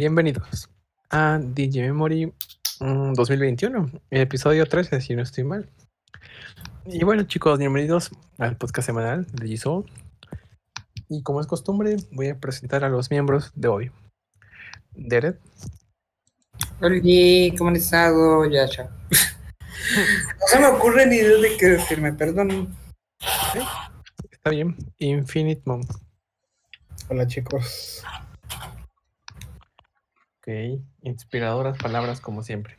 Bienvenidos a DJ Memory 2021, mm, episodio 13, si no estoy mal. Y bueno, chicos, bienvenidos al podcast semanal de G Y como es costumbre, voy a presentar a los miembros de hoy. Derek. Hola, ¿cómo han estado? Ya, ya. no se me ocurre ni idea de qué decirme, perdón. Está bien. Infinite Mom. Hola, chicos. Ok, inspiradoras palabras como siempre.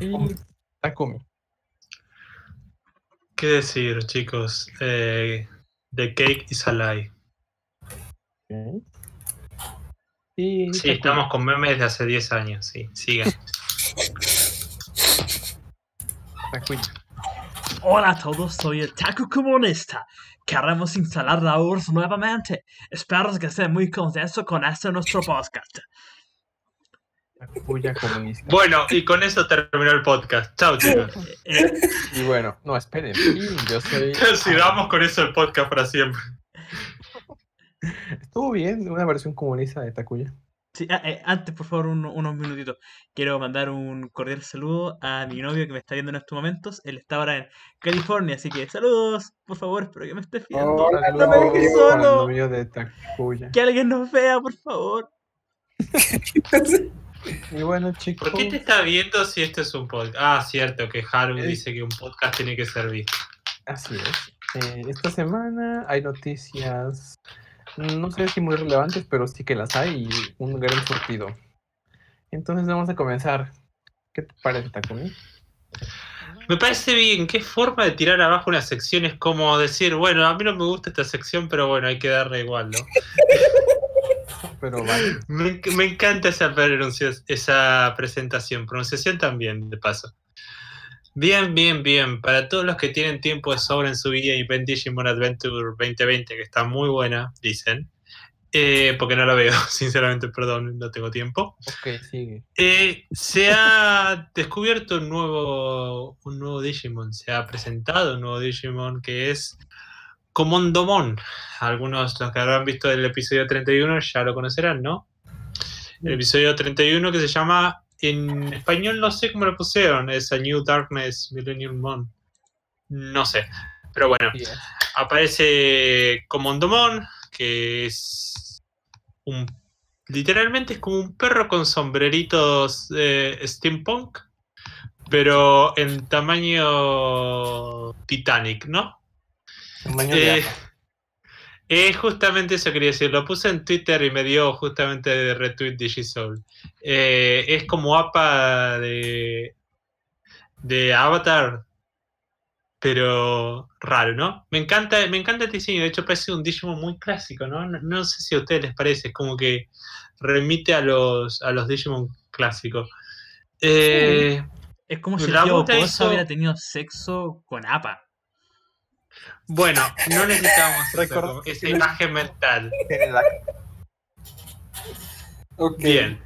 Y Takumi. ¿Qué decir, chicos? Eh, the cake is a lie. sí, estamos con memes de hace 10 años, sí. Sigan. Hola a todos, soy el Taku Comunista. Queremos instalar la URSS nuevamente. Espero que esté muy contento con este nuestro podcast. Bueno, y con eso terminó el podcast. Chao, chicos. Y bueno, no, esperen. Yo soy. Sigamos con eso el podcast para siempre. Estuvo bien, una versión comunista de Takuya. Sí, ah, eh, antes, por favor, unos minutitos. Quiero mandar un cordial saludo a mi novio que me está viendo en estos momentos. Él está ahora en California, así que saludos, por favor, espero que me esté viendo. no me dejes solo. Que alguien nos vea, por favor. Y bueno, chicos. ¿Por qué te está viendo si esto es un podcast? Ah, cierto, que Haru dice que un podcast tiene que servir. Así es. Eh, esta semana hay noticias, no sé si muy relevantes, pero sí que las hay y un gran surtido. Entonces vamos a comenzar. ¿Qué te parece, Takumi? Me parece bien. ¿Qué forma de tirar abajo una sección? Es como decir, bueno, a mí no me gusta esta sección, pero bueno, hay que darle igual, ¿no? pero vale. Me, encanta esa, esa presentación, pronunciación también, de paso. Bien, bien, bien. Para todos los que tienen tiempo de sobra en su vida y ven Digimon Adventure 2020, que está muy buena, dicen. Eh, porque no la veo, sinceramente, perdón, no tengo tiempo. Ok, sigue. Eh, se ha descubierto un nuevo, un nuevo Digimon, se ha presentado un nuevo Digimon que es Comondomon. Algunos los que habrán visto el episodio 31 ya lo conocerán, ¿no? El episodio 31 que se llama, en español no sé cómo lo pusieron, es A New Darkness Millennium Mon. No sé, pero bueno, aparece Comondomon, que es un... Literalmente es como un perro con sombreritos eh, steampunk, pero en tamaño Titanic, ¿no? Eh, eh, justamente eso quería decir. Lo puse en Twitter y me dio justamente de retweet Digisoul. Eh, es como APA de, de Avatar, pero raro, ¿no? Me encanta, me encanta este diseño. De hecho, parece un Digimon muy clásico, ¿no? ¿no? sé si a ustedes les parece. Es como que remite a los, a los Digimon clásicos. es como si el tío hubiera tenido sexo con APA. Bueno, no necesitamos esa imagen mental. Bien.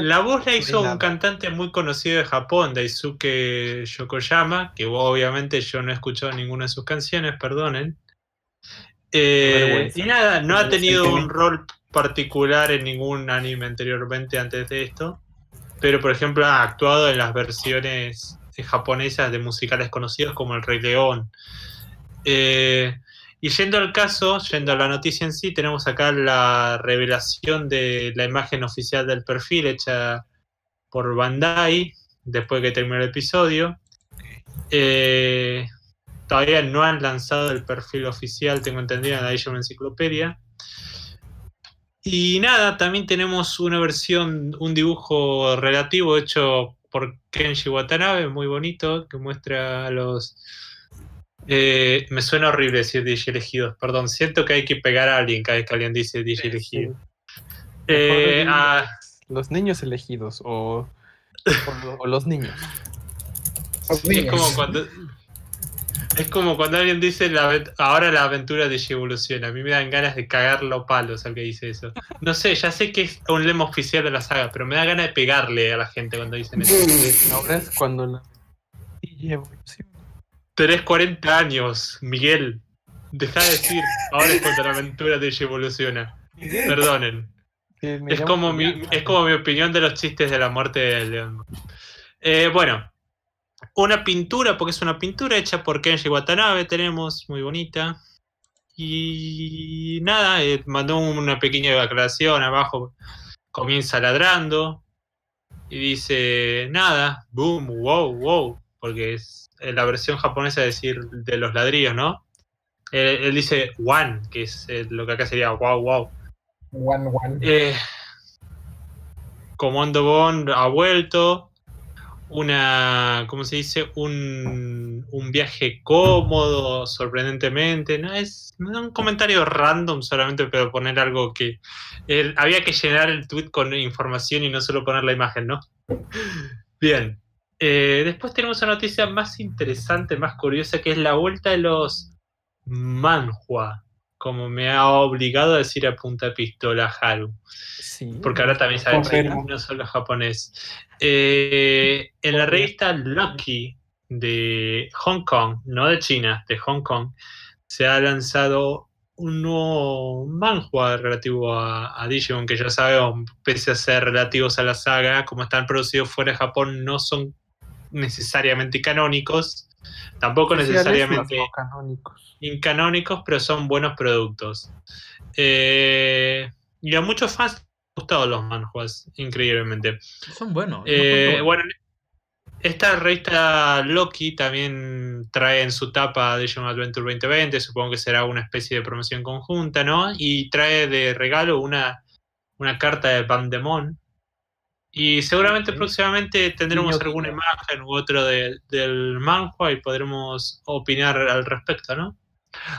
la, voz la hizo un cantante muy conocido de Japón, Daisuke Yokoyama, que obviamente yo no he escuchado ninguna de sus canciones, perdonen. Eh, y nada, no ha tenido un rol particular en ningún anime anteriormente antes de esto, pero por ejemplo ha actuado en las versiones japonesas de musicales conocidos como El Rey León. Eh, y yendo al caso, yendo a la noticia en sí, tenemos acá la revelación de la imagen oficial del perfil hecha por Bandai después que terminó el episodio. Eh, todavía no han lanzado el perfil oficial, tengo entendido, en la Digimon Enciclopedia. Y nada, también tenemos una versión, un dibujo relativo hecho por Kenji Watanabe, muy bonito, que muestra a los... Eh, me suena horrible decir DJ elegidos, perdón, siento que hay que pegar a alguien cada vez que alguien dice DJ elegido. Eh, los niños elegidos o, los niños. Es como cuando es como cuando alguien dice ahora la aventura de evoluciona. A mí me dan ganas de cagarlo palos al que dice eso. No sé, ya sé que es un lema oficial de la saga, pero me da ganas de pegarle a la gente cuando dicen eso. Ahora es cuando la Tenés 40 años, Miguel. Deja de decir, ahora es cuando la aventura de evoluciona. Perdonen. Es como, mi, es como mi opinión de los chistes de la muerte de León. Eh, bueno, una pintura, porque es una pintura hecha por Kenji Watanabe, tenemos, muy bonita. Y nada, eh, mandó una pequeña aclaración abajo. Comienza ladrando. Y dice, nada, boom, wow, wow. Porque es la versión japonesa de decir de los ladrillos, ¿no? Él, dice one, que es eh, lo que acá sería wow, wow. One, one. Eh, Comando Bond ha vuelto una, ¿cómo se dice? Un, un viaje cómodo, sorprendentemente. No es un comentario random solamente, pero poner algo que había que llenar el tweet con información y no solo poner la imagen, ¿no? Bien. Eh, después tenemos una noticia más interesante, más curiosa, que es la vuelta de los manhua, como me ha obligado a decir a punta pistola Haru. Porque ahora también sabe no solo japonés. Eh, en la revista Lucky de Hong Kong, no de China, de Hong Kong, se ha lanzado un nuevo manhua relativo a, Digimon, que ya sabemos, pese a ser relativos a la saga, como están producidos fuera de Japón, no son necesariamente canónicos, tampoco necesariamente canónicos. incanónicos, pero son buenos productos. Eh, y a muchos fans gustado los manjuas, increíblemente. Son buenos. Eh, bueno, esta revista Loki también trae en su tapa Digimon Adventure 2020, supongo que será una especie de promoción conjunta, ¿no? Y trae de regalo una, una carta de Pandemon. Y seguramente próximamente tendremos alguna imagen u otro del manhua y podremos opinar al respecto, ¿no?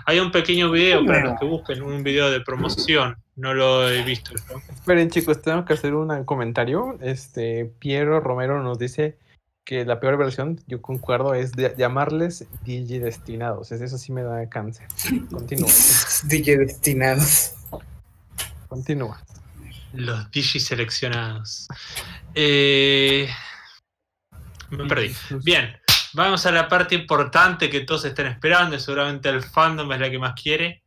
Hay un pequeño video para los que busquen, un video de promoción. No lo he visto. Esperen, chicos, tengo que hacer un comentario. Este, Piero Romero nos dice que la peor versión, yo concuerdo, es de llamarles DJ destinados. Eso sí me da cáncer. Continúa. DJ destinados. Continúa. Los DJ seleccionados. Eh, me perdí. Bien. Vamos a la parte importante que todos están esperando y seguramente el fandom es la que más quiere.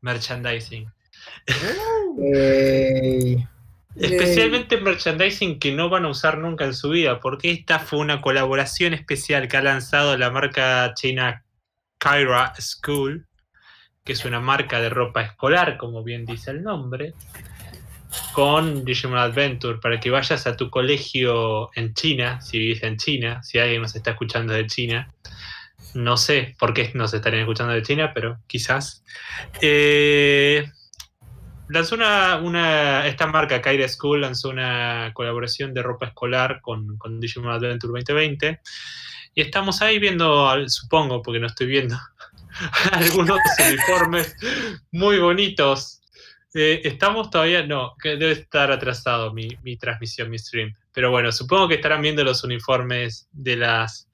Merchandising. Especialmente merchandising que no van a usar nunca en su vida, porque esta fue una colaboración especial que ha lanzado la marca china Kyra School, que es una marca de ropa escolar, como bien dice el nombre, con Digimon Adventure para que vayas a tu colegio en China, si vives en China, si alguien nos está escuchando de China. No sé por qué nos estarían escuchando de China, pero quizás. Eh, lanzó una, esta marca, Kaira School, lanzó una colaboración de ropa escolar con, con Digimon Adventure 2020. Y estamos ahí viendo, supongo, porque no estoy viendo, algunos uniformes muy bonitos eh, estamos todavía, no, que debe estar atrasado mi, mi, transmisión, mi stream. Pero bueno, supongo que estarán viendo los uniformes de las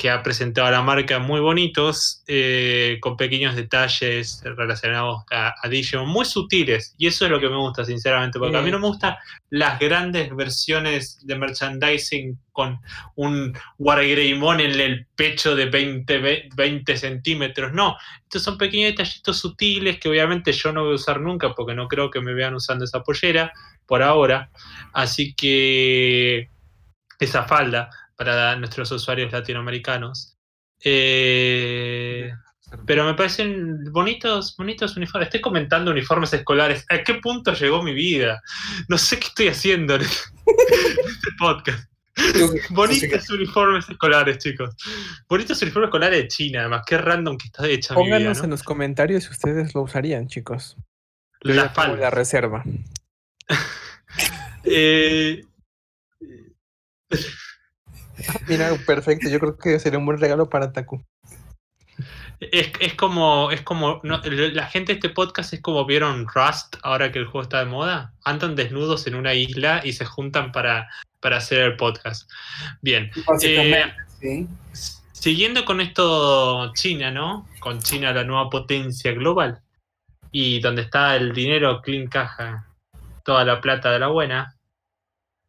que ha presentado la marca muy bonitos, eh, con pequeños detalles relacionados a, Digimon, muy sutiles, y eso es lo que me gusta, sinceramente, porque a mí no me gustan las grandes versiones de merchandising con un Wargreymon en el pecho de 20, 20 centímetros, no, estos son pequeños detallitos sutiles que obviamente yo no voy a usar nunca, porque no creo que me vean usando esa pollera por ahora, así que esa falda para nuestros usuarios latinoamericanos. Eh, pero me parecen bonitos, bonitos uniformes. Estoy comentando uniformes escolares. ¿A qué punto llegó mi vida? No sé qué estoy haciendo en este podcast. Bonitos uniformes escolares, chicos. Bonitos uniformes escolares de China, además. Qué random que está hecha mi vida, en los comentarios si ustedes lo usarían, chicos. La, la reserva. eh, Mira, perfecto. Yo creo que sería un buen regalo para Taku. Es, como, es como la gente de este podcast es como vieron Rust ahora que el juego está de moda. Andan desnudos en una isla y se juntan para, para hacer el podcast. Bien. Eh, siguiendo con esto China, ¿no? Con China la nueva potencia global y donde está el dinero clean caja, toda la plata de la buena.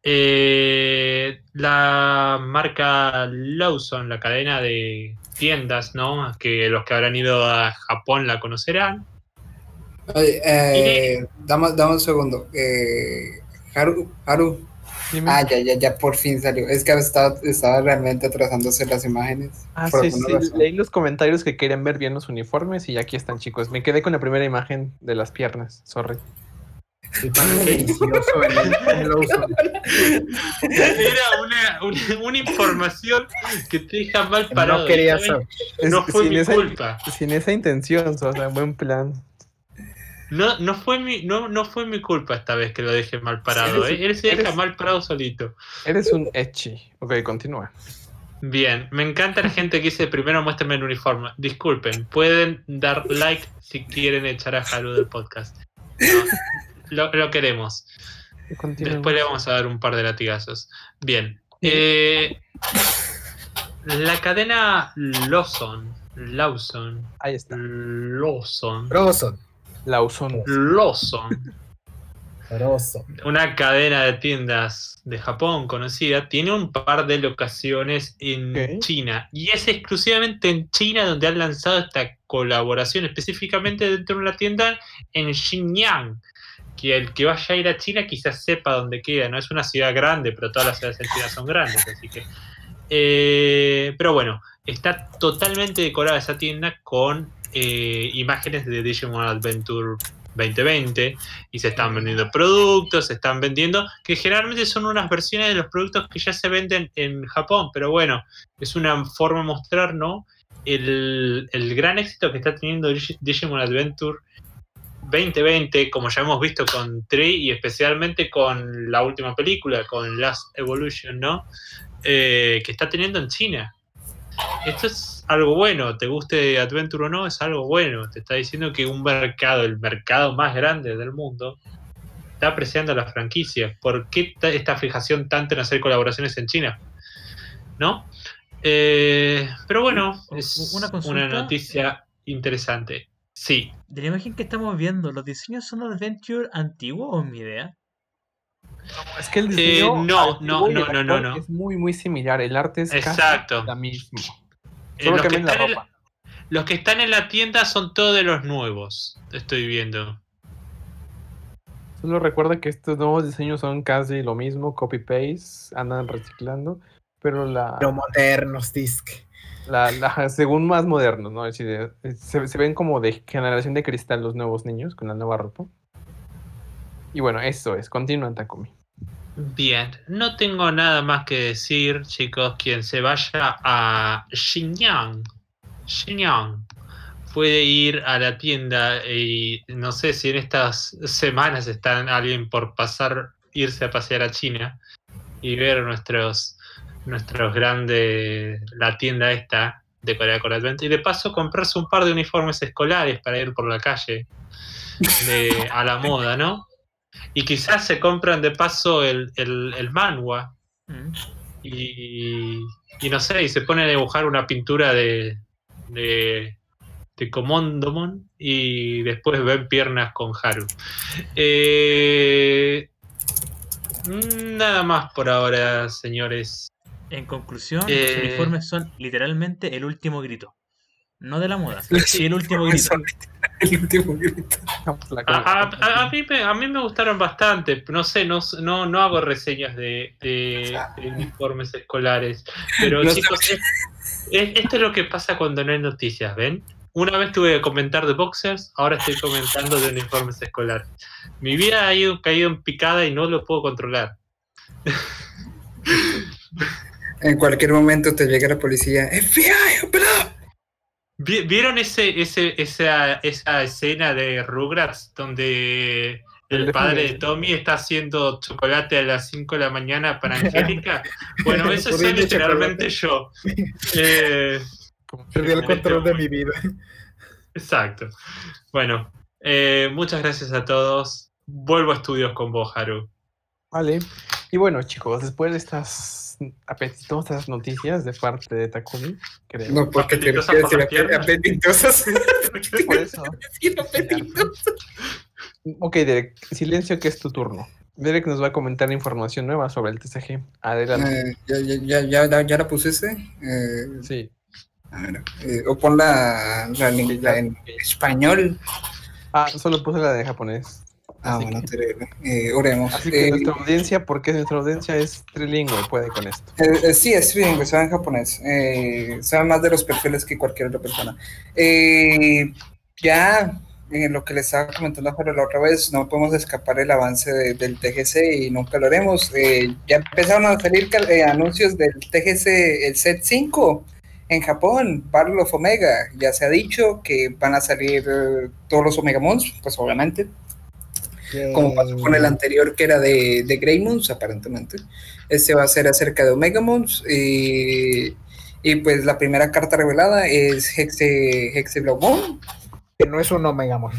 Eh, la marca Lawson, la cadena de tiendas, ¿no? Que los que habrán ido a Japón la conocerán. Oye, eh, dame, dame un segundo. Eh, Haru, Haru. Dime. Ah, ya, ya, ya por fin salió. Es que estaba, estaba realmente atrasándose las imágenes. Ah, por sí, sí. razón. Leí los comentarios que querían ver bien los uniformes y aquí están, chicos. Me quedé con la primera imagen de las piernas. Sorry. Era una, una, una información que te deja mal parado. No quería saber. No fue sin mi esa- culpa. Sin esa intención, o sea, buen plan. No, no, fue mi, no, no fue mi culpa esta vez que lo dejé mal parado. Eres- ¿eh? Él se deja eres- mal parado solito. Eres un echi. Ok, continúa. Bien, me encanta la gente que dice primero muéstrenme el uniforme. Disculpen, pueden dar like si quieren echar a Haru del podcast. No, lo, lo queremos. Después le vamos a dar un par de latigazos. Bien. eh, la cadena Lawson. Lawson. Ahí está. Lawson. Lawson. Lawson. Rosso. Una cadena de tiendas de Japón conocida. Tiene un par de locaciones en. China. Y es exclusivamente en China donde han lanzado esta colaboración. Específicamente dentro de una tienda en Xinjiang. Que el que vaya a ir a China quizás sepa dónde queda. No es una ciudad grande, pero todas las ciudades en China son grandes. Así que. Eh, pero bueno, está totalmente decorada esa tienda con eh, imágenes de Digimon Adventure 2020 y se están vendiendo productos, se están vendiendo, que generalmente son unas versiones de los productos que ya se venden en Japón, pero bueno, es una forma de mostrar, ¿no? El, el gran éxito que está teniendo Digi- Digimon Adventure 2020, como ya hemos visto con Tree y especialmente con la última película, con Last Evolution, ¿no? Eh, que está teniendo en China. Esto es algo bueno, te guste Adventure o no, es algo bueno. Te está diciendo que un mercado, el mercado más grande del mundo, está apreciando la franquicia. ¿Por qué ta- esta fijación tanto en hacer colaboraciones en China? ¿No? Eh, pero bueno, es una noticia interesante. Sí, De la imagen que estamos viendo, ¿los diseños son Adventure antiguos o mi idea? Es que el Eh, diseño no, no, no, no, no, no. es muy, muy similar. El arte es Exacto. casi la mismo. Eh, Solo los, que la están en ropa. la, los que están en la tienda son todos de los nuevos. Estoy viendo. Solo recuerda que estos nuevos diseños son casi lo mismo, copy-paste, andan reciclando, pero la, Pero modernos, disc. La, la- según más modernos, ¿no? Eh, se, se ven como de generación de cristal los nuevos niños con la nueva ropa. Y bueno, eso es. Continúa, Takumi. Bien, no tengo nada más que decir, chicos. Quien se vaya a Xinjiang, Xinjiang, puede ir a la tienda y no sé si en estas semanas están alguien por pasar, irse a pasear a China y ver nuestros, nuestros grandes, la tienda esta de Corea con Advent y de paso comprarse un par de uniformes escolares para ir por la calle de, a la moda, ¿no? Y quizás se compran de paso el, el, el y, y no sé, y se ponen a dibujar una pintura de, de, de Komondomon y después ven piernas con Haru. Eh, nada más por ahora, señores. En conclusión, Eh. los uniformes son literalmente el último grito. No de la moda, sí el último grito. El último grito. A mí, me, a mí me gustaron bastante. No sé, no, no, no hago reseñas de, de- de uniformes escolares. Pero No sé. chicos, es- es- esto es lo que pasa cuando no hay noticias, ¿ven? Una vez tuve que comentar de boxers, ahora estoy comentando de uniformes escolares. Mi vida ha ido caído en picada y no lo puedo controlar. En cualquier momento te llega la policía. FBI. Vi- ¿Vieron ese, ese, esa, esa escena de Rugrats donde el padre de Tommy está haciendo chocolate a las 5 de la mañana para Angélica? Bueno, eso de literalmente yo. Eh, Perdí el este control de mi vida. exacto. Bueno, eh, muchas gracias a todos. Vuelvo a estudios con vos, Haru. Vale. Y bueno, chicos, después de estas apetitosas noticias de parte de Takumi, creo. No, porque te Apetitosas refieres por a apetitosas. Por eso. Ok, Derek, silencio que es tu turno. Derek nos va a comentar información nueva sobre el TCG. Adelante. Eh, ya, ya, ya, ya, la- ya la pusiste. Eh, Sí. a ver, eh, o pon la, en español. Ah, solo puse la de japonés. Ah, Así bueno, que-. Eh, oremos. Así que Eh, nuestra audiencia, porque nuestra audiencia es trilingüe, puede con esto. Eh, eh, sí, es bilingüe, sabe en japonés. Sabe más de los perfiles que cualquier otra persona. Eh, ya, en lo que les estaba comentando a la otra vez, no podemos escapar el avance de- del TGC y nunca lo haremos. Ya empezaron a salir anuncios del TGC, el set 5 en Japón, Battle of Omega. Ya se ha dicho que van a salir eh, todos los Omega Mons, pues obviamente como pasó con el anterior que era de, de Grey Moons, aparentemente. Este va a ser acerca de Omega Moons. Y, y pues la primera carta revelada es Hexe, Hexe Moon. Que no es un Omega Mon.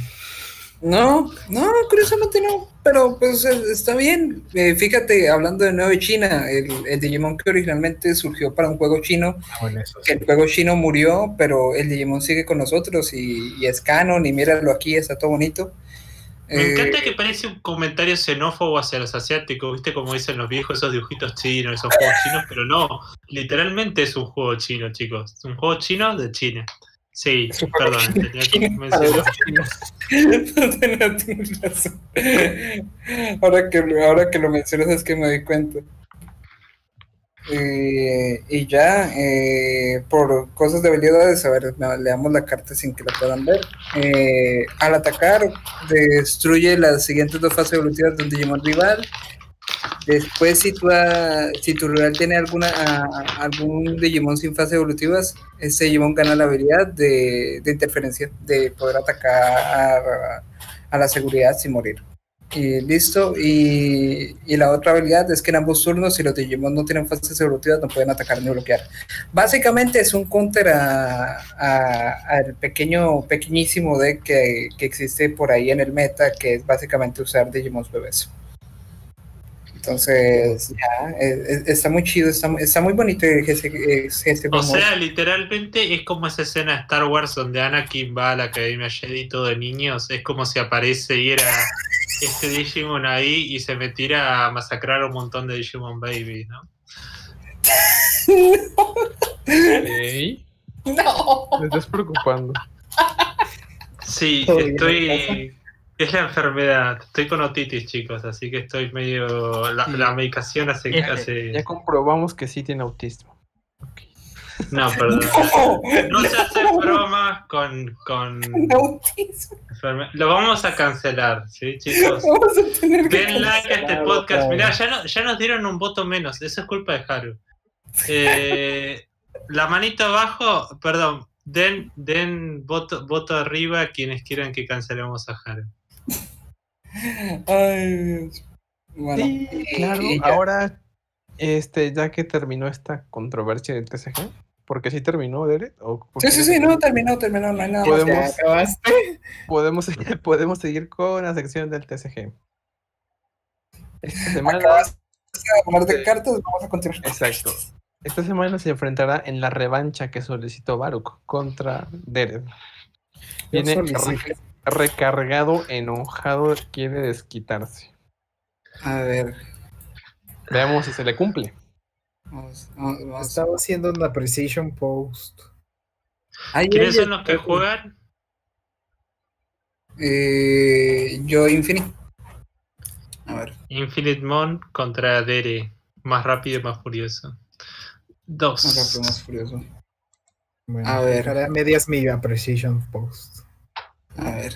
No, no, curiosamente no, pero pues está bien. Eh, fíjate, hablando de nuevo de China, el, el Digimon que originalmente surgió para un juego chino, Ah, bueno, eso sí. el juego chino murió, pero el Digimon sigue con nosotros y, y es canon y míralo aquí, está todo bonito. Me Eh, encanta que parece un comentario xenófobo hacia los asiáticos, ¿viste? Como dicen los viejos, esos dibujitos chinos, esos juegos chinos, pero no, literalmente es un juego chino, chicos. Es un juego chino de China. Sí, perdón, tenía que. Ahora que, ahora que lo mencionas es que me doy cuenta. Eh, y ya, eh, por cosas de habilidades, a ver, no, leamos la carta sin que la puedan ver. Eh, al atacar, destruye las siguientes dos fases evolutivas de un Digimon rival. Después, si tu, si tu rival tiene alguna, ah, algún Digimon sin fases evolutivas, ese Digimon gana la habilidad de, interferencia, de poder atacar a, a la seguridad sin morir. Y listo. Y, y la otra habilidad es que en ambos turnos, si los Digimon no tienen fases evolutivas, no pueden atacar ni bloquear. Básicamente es un counter al pequeño, pequeñísimo deck que, que existe por ahí en el meta, que es básicamente usar Digimon bebés. Entonces, ya, es- es- está muy chido, está, está muy bonito ese, ese, O sea, literalmente es como esa escena de Star Wars donde Anakin va a la Academia Jedi todo de niños. Es como si apareciera este Digimon ahí y se metiera a masacrar a un montón de Digimon Baby, ¿no? Ey, No. me estás preocupando. Sí, estoy. Es la enfermedad. Estoy con otitis, chicos, así que estoy medio. La, Sí. la medicación hace. Eh, hace- Ya comprobamos que sí tiene autismo. No, perdón. No. No se hacen bromas con. con Lo vamos a cancelar, ¿sí, chicos? Vamos a tener que Den like a este podcast. Mirá, ya, no- ya nos dieron un voto menos. Eso es culpa de Haru. Eh, la manito abajo, perdón. Den, den voto, voto arriba a quienes quieran que cancelemos a Haru. Ay, Dios. Bueno, Sí, claro. ya. Ahora, este, ya que terminó esta controversia del TCG, porque sí terminó, Derek. ¿O por Sí, sí, sí, no, terminó, terminó, no hay nada más. Podemos- ¿Ya acabaste? Podemos, podemos seguir con la sección del TCG. Esta semana, Acabas de hablar de cartas, vamos a continuar. exacto. Esta semana se enfrentará en la revancha que solicitó Baruk contra Derek. Viene re- recargado, enojado, quiere desquitarse. A ver, Veamos si se le cumple. Vamos, vamos, vamos. Estaba haciendo una Precision Post. Ay, ¿Quiénes son los que juegan? Eh, yo, Infinite. A ver, Infinite Mon contra Dere. Más rápido y más furioso. más rápido, Dos. más furioso. Bueno, A ver. medias mi Precision Post. A ver.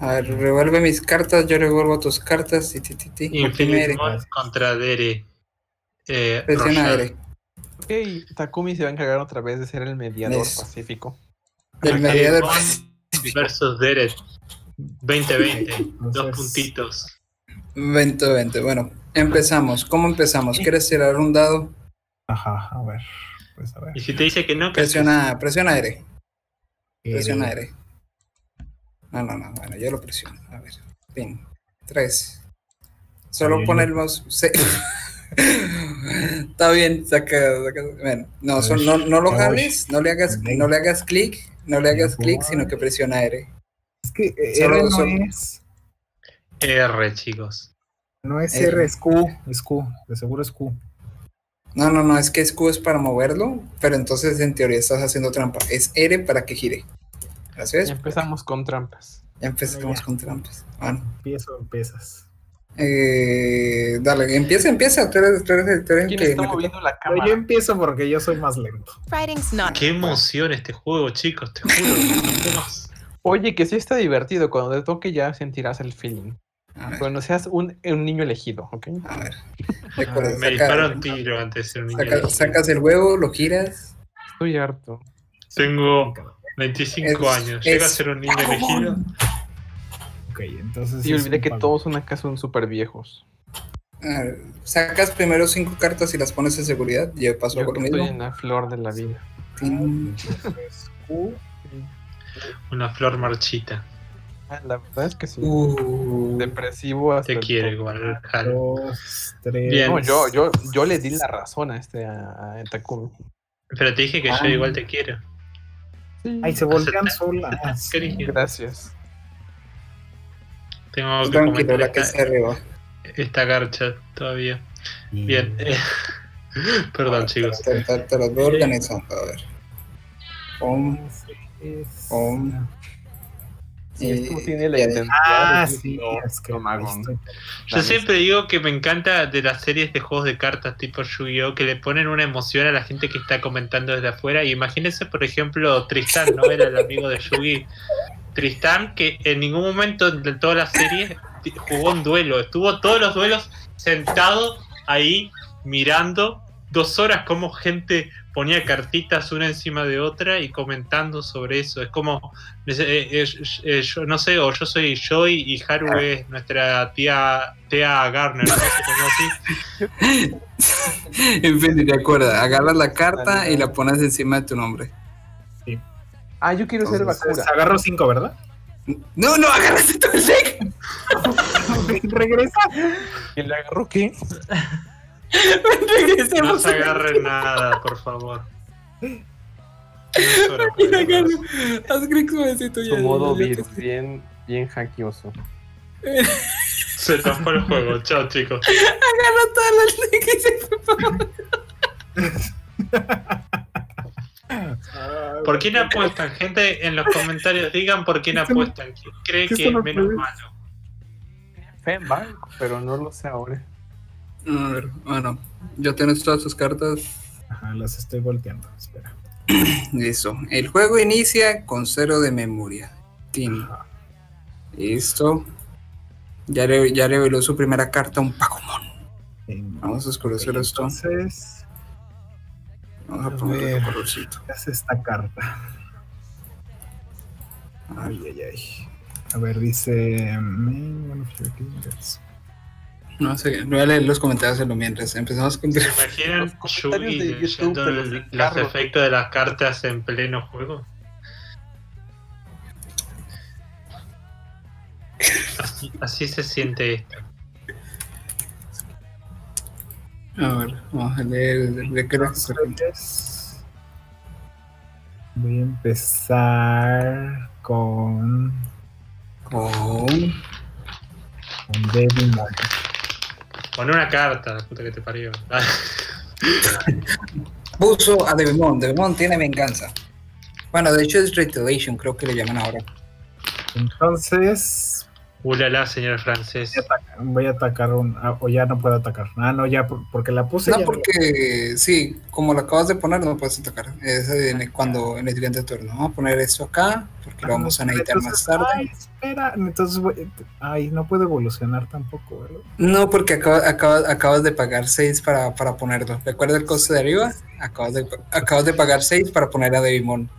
A ver, revuelve mis cartas, yo revuelvo tus cartas. Ti, ti, ti, ti. Infinite Mon contra Dere. Eh, Presiona aire. Ok, Takumi se va a encargar otra vez de ser el mediador Eso. pacífico. Arcade mediador. Mon versus Dere. 2020. Dos Entonces- puntitos. 20-20. Bueno, empezamos. ¿Cómo empezamos? ¿Quieres tirar un dado? Ajá, a ver. Pues a ver. Y si te dice que no, que Presiona, presiona aire. Eh, Presiona aire. No, no, no. Bueno, yo lo presiono. A ver. Fin. Tres. Solo Bien. pon el mouse. Se- Está bien, saca, saca- Bueno, no, son- no, no lo jales, no le hagas, no le hagas clic, no le hagas clic, sino que presiona aire. Es que eh, R no es. R, chicos. No es R. R, es Q. Es Q. De seguro es Q. No, no, no, es que es Q es para moverlo, pero entonces en teoría estás haciendo trampa. Es R para que gire. Gracias. Empezamos con trampas. Ya empezamos Ya. con trampas. Bueno. Empiezo, empiezas. Eh, dale, empieza, empieza. Tú eres, tú eres el, tú eres el ¿Quién que está me- moviendo la Pero yo empiezo porque yo soy más lento. Qué emoción este juego, chicos, te juro. Oye, que sí está divertido. Cuando te toque ya sentirás el feeling. Cuando seas un, un niño elegido, ¿ok? a ver. Recuerda, Me saca- disparon tiro antes de ser un niño. saca- elegido. sacas el huevo, lo giras. Estoy harto. Tengo 25 Es- años. ¿Llega a ser un niño elegido? Ok, entonces. Y olvidé que pago. todos son acá son súper viejos. Ver, sacas primero cinco cartas y las pones en seguridad. Yo paso Yo por estoy en la flor de la vida. Q, Una flor marchita. Ah, La verdad es que sí. Uh, Depresivo hasta Te tope. igual, dos, tres. Bien. No, yo, yo, yo le di la razón a este a, a Takumi. Pero te dije que yo Ah. igual te quiero. Sí, Ay, se voltean solas. Gracias. Tengo que tranquilo, comentar la que esta, está arriba. esta garcha todavía. Y- Bien. eh, Perdón, chicos. Te, te- te las voy organizando. A ver. Esto tiene la y- intención. Ah, de sí, es que no, ahí estoy. Yo siempre digo que me encanta de las series de juegos de cartas tipo Yu-Gi-Oh! que le ponen una emoción a la gente que está comentando desde afuera. Y imagínense, por ejemplo, Tristán, ¿no? Era el amigo de Yugi. Tristán, que en ningún momento de toda la serie jugó un duelo. Estuvo todos los duelos sentado ahí mirando dos horas como gente ponía cartitas una encima de otra y comentando sobre eso. Es como, eh, eh, eh, yo no sé, o yo soy Joy y Haru es nuestra tía Tea Garner, ¿no? Así. En fin, recuerda, agarras la carta y la pones encima de tu nombre. Ah, yo quiero ser Bakura. agarro cinco, ¿verdad? No, no, agarraste todo el deck. Regresa. ¿Y le agarró qué? No se agarren nada, por favor. No agarro. Haz clic suavecito ya. Su modo virus, bien, bien hackioso. Se fue el juego. Chao, chicos. Agarra todas las decks y se fue para ¿Por quién apuestan? Gente, en los comentarios digan por quién apuestan. ¿Quién cree que es no menos malo? Fenbank, pero no lo sé ahora. A ver, bueno, ya tienes todas tus cartas. Ajá, las estoy volteando. Espera. Listo. El juego inicia con cero de memoria. Tin. Listo. Ya, re- ya reveló su primera carta, un Pacomon. Vamos a oscurecer esto. Entonces, Vamos a poner otro colorcito. ¿qué hace esta carta? Ay, ay, ay. A ver, dice. No sé, voy a leer los comentarios en lo mientras. Empezamos con. ¿Se imaginan Los comentarios Yugi de YouTube de el- de los efectos de las cartas en pleno juego? Así, así se siente esto. A ver, vamos a leer. ¿De qué voy a empezar con. Con. con Devimon. Pon una carta, la puta que te parió. Puso a Devimon. Devimon tiene venganza. Bueno, de hecho es Retaliation, creo que le llaman ahora. Entonces, Ulala, señor francés. voy a atacar, voy a atacar un. ah, o ya no puedo atacar. Ah, no, ya, por- porque la puse. No, ya porque sí, como lo acabas de poner, no puedes atacar. Es en el- cuando en el siguiente turno. Vamos a poner esto acá, porque lo vamos a necesitar más Entonces, tarde. Ay, espera. Entonces, voy- ay, no puedo evolucionar tampoco, ¿verdad? No, porque acaba- acaba- acabas de pagar 6 para, para ponerlo. ¿Recuerda el coste de arriba? Acabas de, acabas de pagar 6 para poner a Devimon.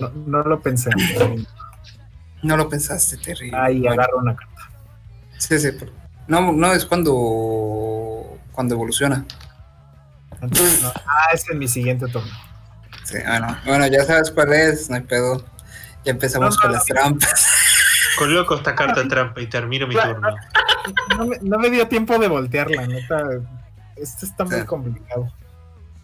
No, no lo pensé. No lo pensaste, terrible. Ay, Bueno, agarro una carta. sí, sí, pero- no, no, es cuando, cuando evoluciona. Entonces, no. Ah, es en mi siguiente turno. Sí, bueno, bueno, ya sabes cuál es, no hay pedo. Ya empezamos No, no, con no. las trampas. Coloco esta carta trampa y termino mi turno. No me, no me dio tiempo de voltearla, neta. Esto está muy Sí. complicado.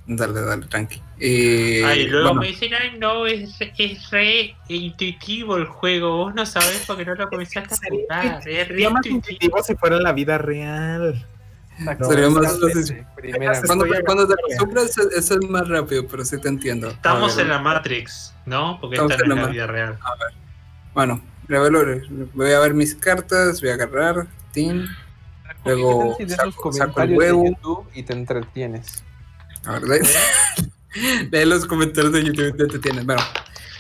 Dale, dale, tranqui. Y, Ay, luego bueno, me dicen, ay, no, es, es re intuitivo el juego. Vos no sabés porque no lo comenzaste a jugar. Es re Sería más intuitivo. si fuera en la vida real. No, Sería más fácil. Cuando, cuando te acostumbras, eso- eso es más rápido, pero sí te entiendo. Estamos A ver, en la Matrix, ¿no? Porque Estamos esta en no es la vida real. Bueno, revelo, voy a ver mis cartas, voy a agarrar, tin, luego ¿Qué tal si lees saco, saco el huevo. de YouTube y te entretienes? A ver, lee, lee los comentarios de YouTube y te tienes. Bueno,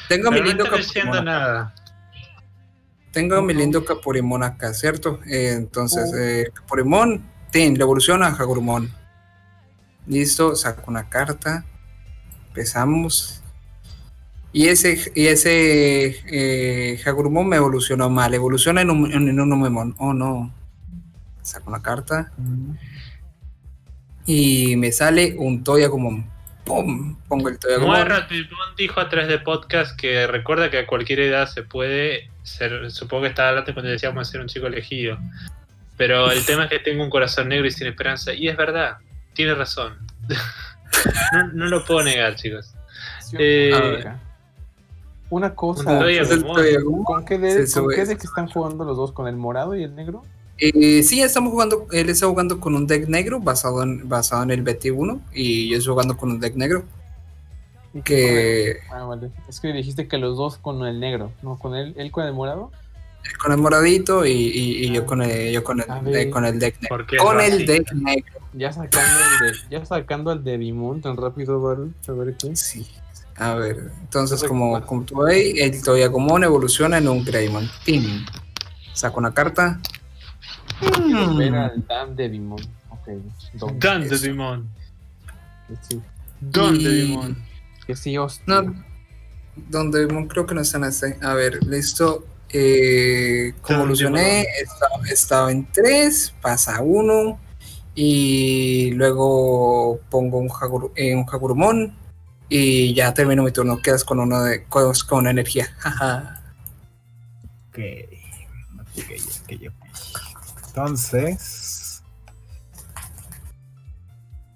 tengo mi Pero no lindo estoy. Tengo mi lindo Capurimón acá, ¿cierto? Eh, entonces, Oh. eh, Capurimón, tin, le evoluciona a Hagurumon. Listo, saco una carta. Empezamos. Y ese, y ese eh, Hagurumon me evolucionó mal. Evoluciona en un, en un Numemon. Oh no. Saco una carta. Y me sale un Toyagumon. ¡Pum! Pongo el. Muerra Tripón dijo a través de podcast que recuerda que a cualquier edad se puede ser, supongo que estaba hablando cuando decíamos ser un chico elegido. Pero el tema es que tengo un corazón negro y sin esperanza. Y es verdad, tiene razón. no, no lo puedo negar, chicos. Eh, Una cosa. ¿Con qué de, con qué de que están jugando los dos? ¿Con el morado y el negro? Eh, sí, estamos jugando, él está jugando con un deck negro basado en, basado en el BT1 y yo estoy jugando con un deck negro ¿Y que Ah, vale. Es que dijiste que los dos con el negro, ¿no? ¿Con él, él con el morado? con el moradito y, y- y yo con el, yo con el, con el deck negro. Con el deck negro. Ya sacando el de, ya sacando el de Dimon tan rápido, Baru. A ver qué. Sí. A ver, entonces como, como tú ves, el Toyagumon evoluciona en un Greymon. ¡Tim! Saco una carta. Mm. Era Dan de Dimon. Ok. Don- Dan de Eso. Dimon. que sí. Don de Y- Dimon. Que sí, hostia. No, donde creo que no están así. A ver, listo. Eh, evolucioné, estaba, estaba en 3, pasa 1. Y luego pongo un, Haguru- eh, un Hagurumon. Y ya termino mi turno. Quedas con uno de con, con energía. Jaja. Ok. Ok, ok, ok. Entonces.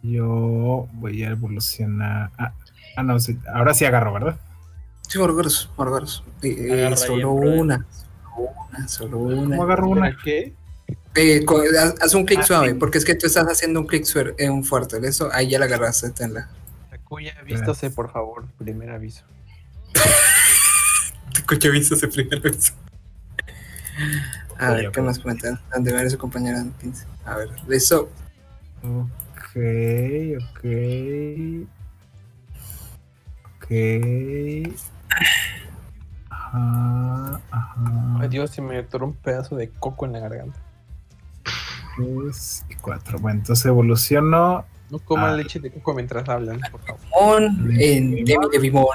Yo voy a evolucionar. Ah, ah, no, sí, ahora sí agarro, ¿verdad? sí, Morgoros, Morgoros. Eh, eh, solo una. Solo una, solo ¿Cómo una. agarro una? ¿Para qué? Eh, haz, haz un clic Ah, suave, sí. porque es que tú estás haciendo un clic suave, eh, un fuerte. Eso, ahí ya la agarraste, tenla. Takuya, vístase, por favor. Primer aviso. Visto ese primer beso. A ver, ¿qué más comentan? Han de ver a su compañera en 15. A ver, listo. Ok, ok. Ok. Ajá, ajá. Ay, Dios, se me atoró un pedazo de coco en la garganta. Tres y cuatro. Bueno, entonces evoluciono. No coman Ah. leche de coco mientras hablan, por favor. En Demi de Vimon.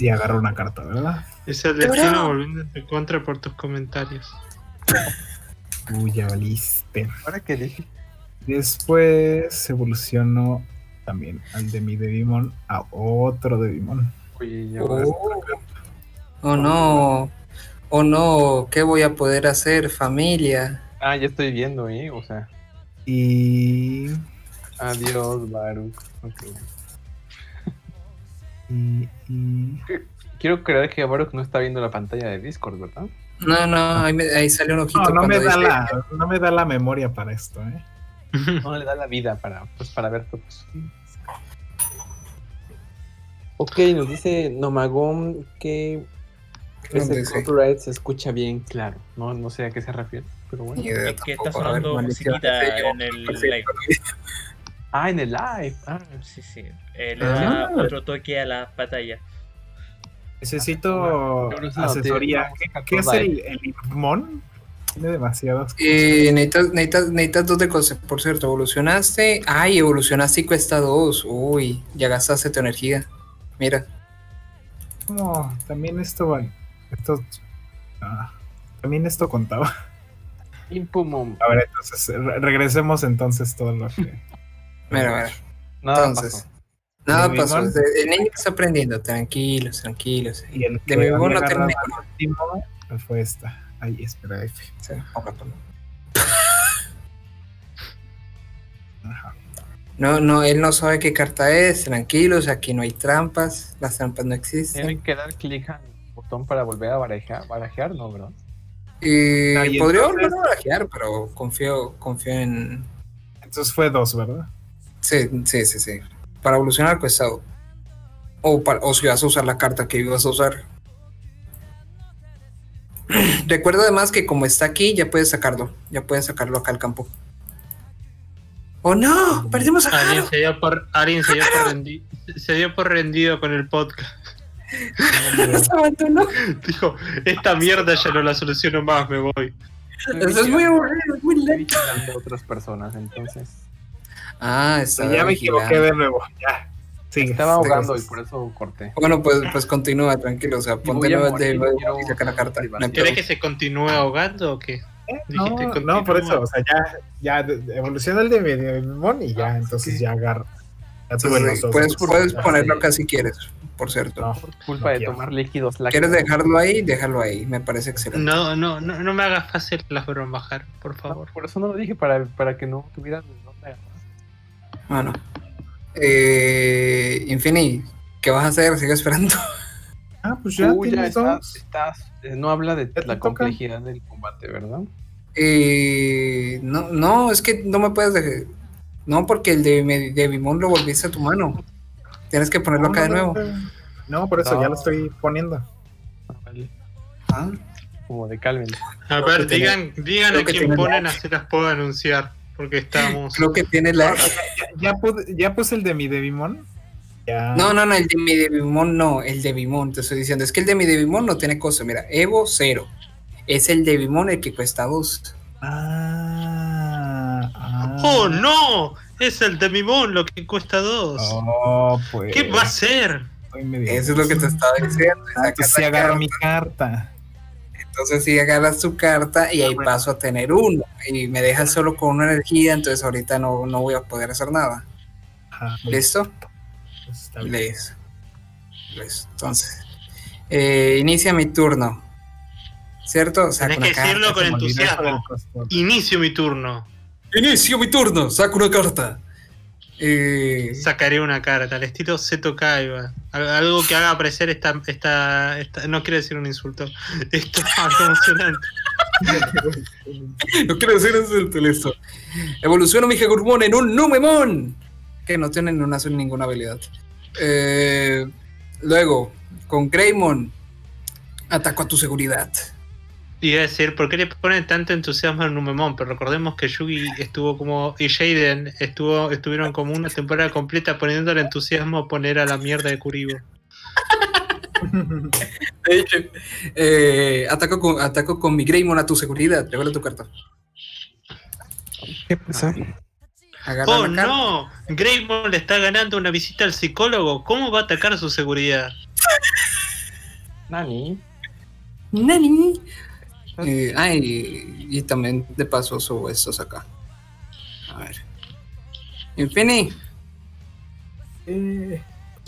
y agarro una carta, ¿verdad? Es el destino volviendo en contra por tus comentarios. Uy, ya valiste. Ahora que dije. Después evoluciono también al de mi Devimon a otro Devimon. Oye, ya. Oh. oh no. Oh no. ¿Qué voy a poder hacer, familia? Ah, ya estoy viendo, ¿eh? O sea, Y. adiós, Baru. Ok. Y. y- Quiero creer que Baruch no está viendo la pantalla de Discord, ¿verdad? No, no, ahí, me- ahí sale un ojito. No, no me, da dice- la, no me da la memoria para esto, ¿eh? No le da la vida para, pues, para ver todos. Ok, nos dice Nomagón que ¿Dónde ese copyright se escucha bien claro. No, no sé a qué se refiere, pero bueno. Es que está sonando musiquita en el live. Ah, en el live. Ah, Sí, sí. Eh, le da Ah. otro toque a la batalla. Necesito asesoría. ¿Qué, es el, el? Tiene demasiadas Eh, necesitas, necesitas, necesitas dos de cosas. Por cierto, evolucionaste. Ay, evolucionaste y cuesta dos. Uy, ya gastaste tu energía. Mira. No, también esto vale. Esto. ah, también esto contaba. Impumum. A ver, entonces, re- regresemos entonces todo lo que. Mira, mira. Nada Entonces, pasó. Nada ¿De pasó. Mimón? El niño está aprendiendo. Tranquilos, tranquilos. Y el De mi no último pues, fue esta. Ay, espera, F. Sí. No, no, él no sabe qué carta es. Tranquilos, aquí no hay trampas. Las trampas no existen. Tienen que dar clic al botón para volver a barajear, barajear ¿no, verdad? Y No, y podría entonces- volver a barajear, pero confío, confío en. Entonces fue dos, ¿verdad? Sí, sí, sí, sí. Para evolucionar cuesta. O, para, o si vas a usar la carta que ibas a usar. Recuerda además que como está aquí, ya puedes sacarlo. Ya puedes sacarlo acá al campo. ¡Oh no! ¡Perdimos a Alguien Jaro! se dio por, alguien se dio por, rendi- se dio por rendido con el podcast. Nos abandonó. Dijo, esta mierda ya no la soluciono más, me voy. Eso es muy aburrido, es muy lento. otras personas, entonces. Ah, está ya me vigilando. equivoqué de nuevo. Ya. Sigue. Estaba ahogando y Entonces, por eso corté. Bueno, pues, pues continúa, tranquilo. O sea, ponte de quiero- y saca la carta. No hay ¿Querés pedo. que se continúe ahogando o qué? No, Dijiste, no, por eso, o sea, ya, ya evoluciona el de Digimon y ya, entonces ya agarra. Ya Entonces, los puedes, puedes ponerlo acá si quieres, por cierto. No, Por culpa no de tomar líquidos ¿Quieres dejarlo ahí? Déjalo ahí. Me parece excelente. No, no, no, no me hagas fácil las bromas, por No, favor. por eso no lo dije, para, para que no agarrar. Bueno. Eh, Infini, ¿qué vas a hacer? Sigue esperando. Ah, pues ya Tú ya tienes estás, estás- eh, no habla de la toca. complejidad del combate, ¿verdad? Eh, no, no, es que no me puedes dejar. No, porque el de, de Bimón lo volviste a tu mano. Tienes que ponerlo No, acá de nuevo. no, por eso No. ya lo estoy poniendo. Ah, vale. Ah, Como de Calvin. A ver, digan, digan a que quién ponen, así las puedo anunciar. Porque estamos. creo que tiene la. Ya, ya puse el de mi Devimon. Ya. No, no, no, el de mi de Bimón no, el de Bimón, te estoy diciendo. Es que el de mi de Bimón no tiene costo. Mira, Evo cero. Es el de Bimón el que cuesta dos. Ah, ah. ¡Oh, no! Es el de Mimón lo que cuesta dos. Oh, pues. ¿Qué va a ser? Eso es lo que te estaba diciendo. Ah, Saca pues sí agarra carta. mi carta. Entonces sí agarras tu carta y ahí paso a tener uno. Y me dejas solo con una energía, entonces ahorita no, no voy a poder hacer nada. Ajá, ¿Listo? pues está bien. Listo. Listo. Entonces, eh, inicia mi turno. ¿Cierto? Una que decirlo carta. con entusiasmo. Inicio mi turno. Inicio mi turno. Saco una carta. Eh, Sacaré una carta al estilo Seto Kaiba. Al- Algo que haga aparecer esta, esta, esta- No quiero decir un insulto. Esto es emocionante. no quiero decir eso, listo. Evoluciono mi Hagurumon en un Numemon. Que no tiene una, ninguna habilidad. Eh, luego, con Greymon, ataco a tu seguridad. Iba a decir, ¿por qué le ponen tanto entusiasmo al Numemon? Pero recordemos que Yugi estuvo como. y Jaden estuvo, estuvieron como una temporada completa poniendo el entusiasmo a poner a la mierda de Kuribo. De hecho, eh, ataco, con, ataco con mi Greymon a tu seguridad. Revela tu carta. ¿Qué pasa? Agarra ¡Oh no! Greymon le está ganando una visita al psicólogo. ¿Cómo va a atacar su seguridad? Nani. Nani. Eh, ah, y, y también de paso subo estos acá. A ver. Infini. Eh,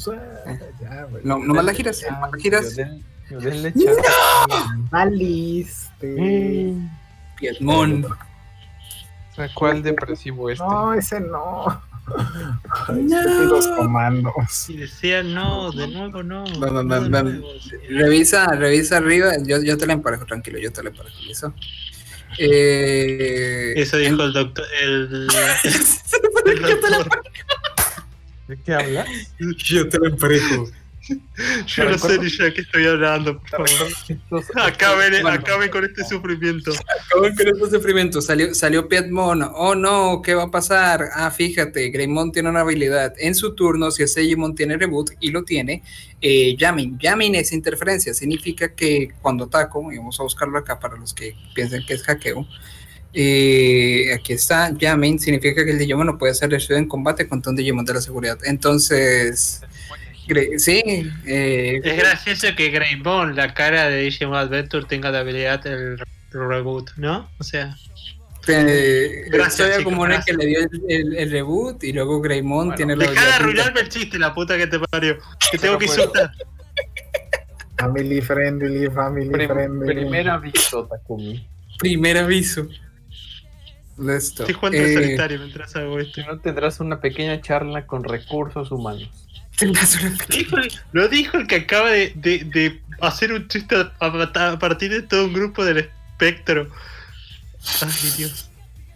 pues, ah, ya, güey. No, nomás la giras. Nomás la giras. Yodel- Yodel le echa- Valiste. Mm. Piedmon. O sea, ¿Cuál depresivo este? No, ese no. Ay, No. estúpidos comandos. Y decía, no, de nuevo no. No nuevo". Revisa, revisa arriba. Yo, yo te la emparejo, tranquilo. Yo te la emparejo. ¿Listo? Eh, Eso dijo el doctor. El, el doctor. ¿De qué hablas? Yo te la emparejo. Yo no sé ni ya de qué estoy hablando, por favor. Estos- Acaben, Bueno. acaben con este sufrimiento. Acaban con este sufrimiento. Salió, salió Piedmon. Oh no, ¿qué va a pasar? Ah, fíjate, Greymon tiene una habilidad. En su turno, si ese Digimon tiene reboot y lo tiene, eh, Yamin. Yamin es interferencia. Significa que cuando ataco, y vamos a buscarlo acá para los que piensen que es hackeo. eh, aquí está, Yamin significa que el Digimon no puede ser destruido en combate contra un Digimon de la seguridad. Entonces, sí, eh, Es gracioso que Greymon, la cara de Digimon Adventure, tenga la habilidad del reboot, ¿no? O sea, Eh, Gracias, soy chicos, como gracias. que le dio el, el- el reboot y luego Greymon Bueno, tiene la deja de arruinarme el chiste, la puta que te parió. Que tengo que insultar. Family friendly, family Prim- friendly. primer aviso, Takumi. Primer aviso. Listo. Estoy jugando Eh, en solitario mientras hago esto. No, tendrás una pequeña charla con recursos humanos. Lo dijo el que acaba de, de- de hacer un chiste a, a- a partir de todo un grupo del espectro. Ay, Dios.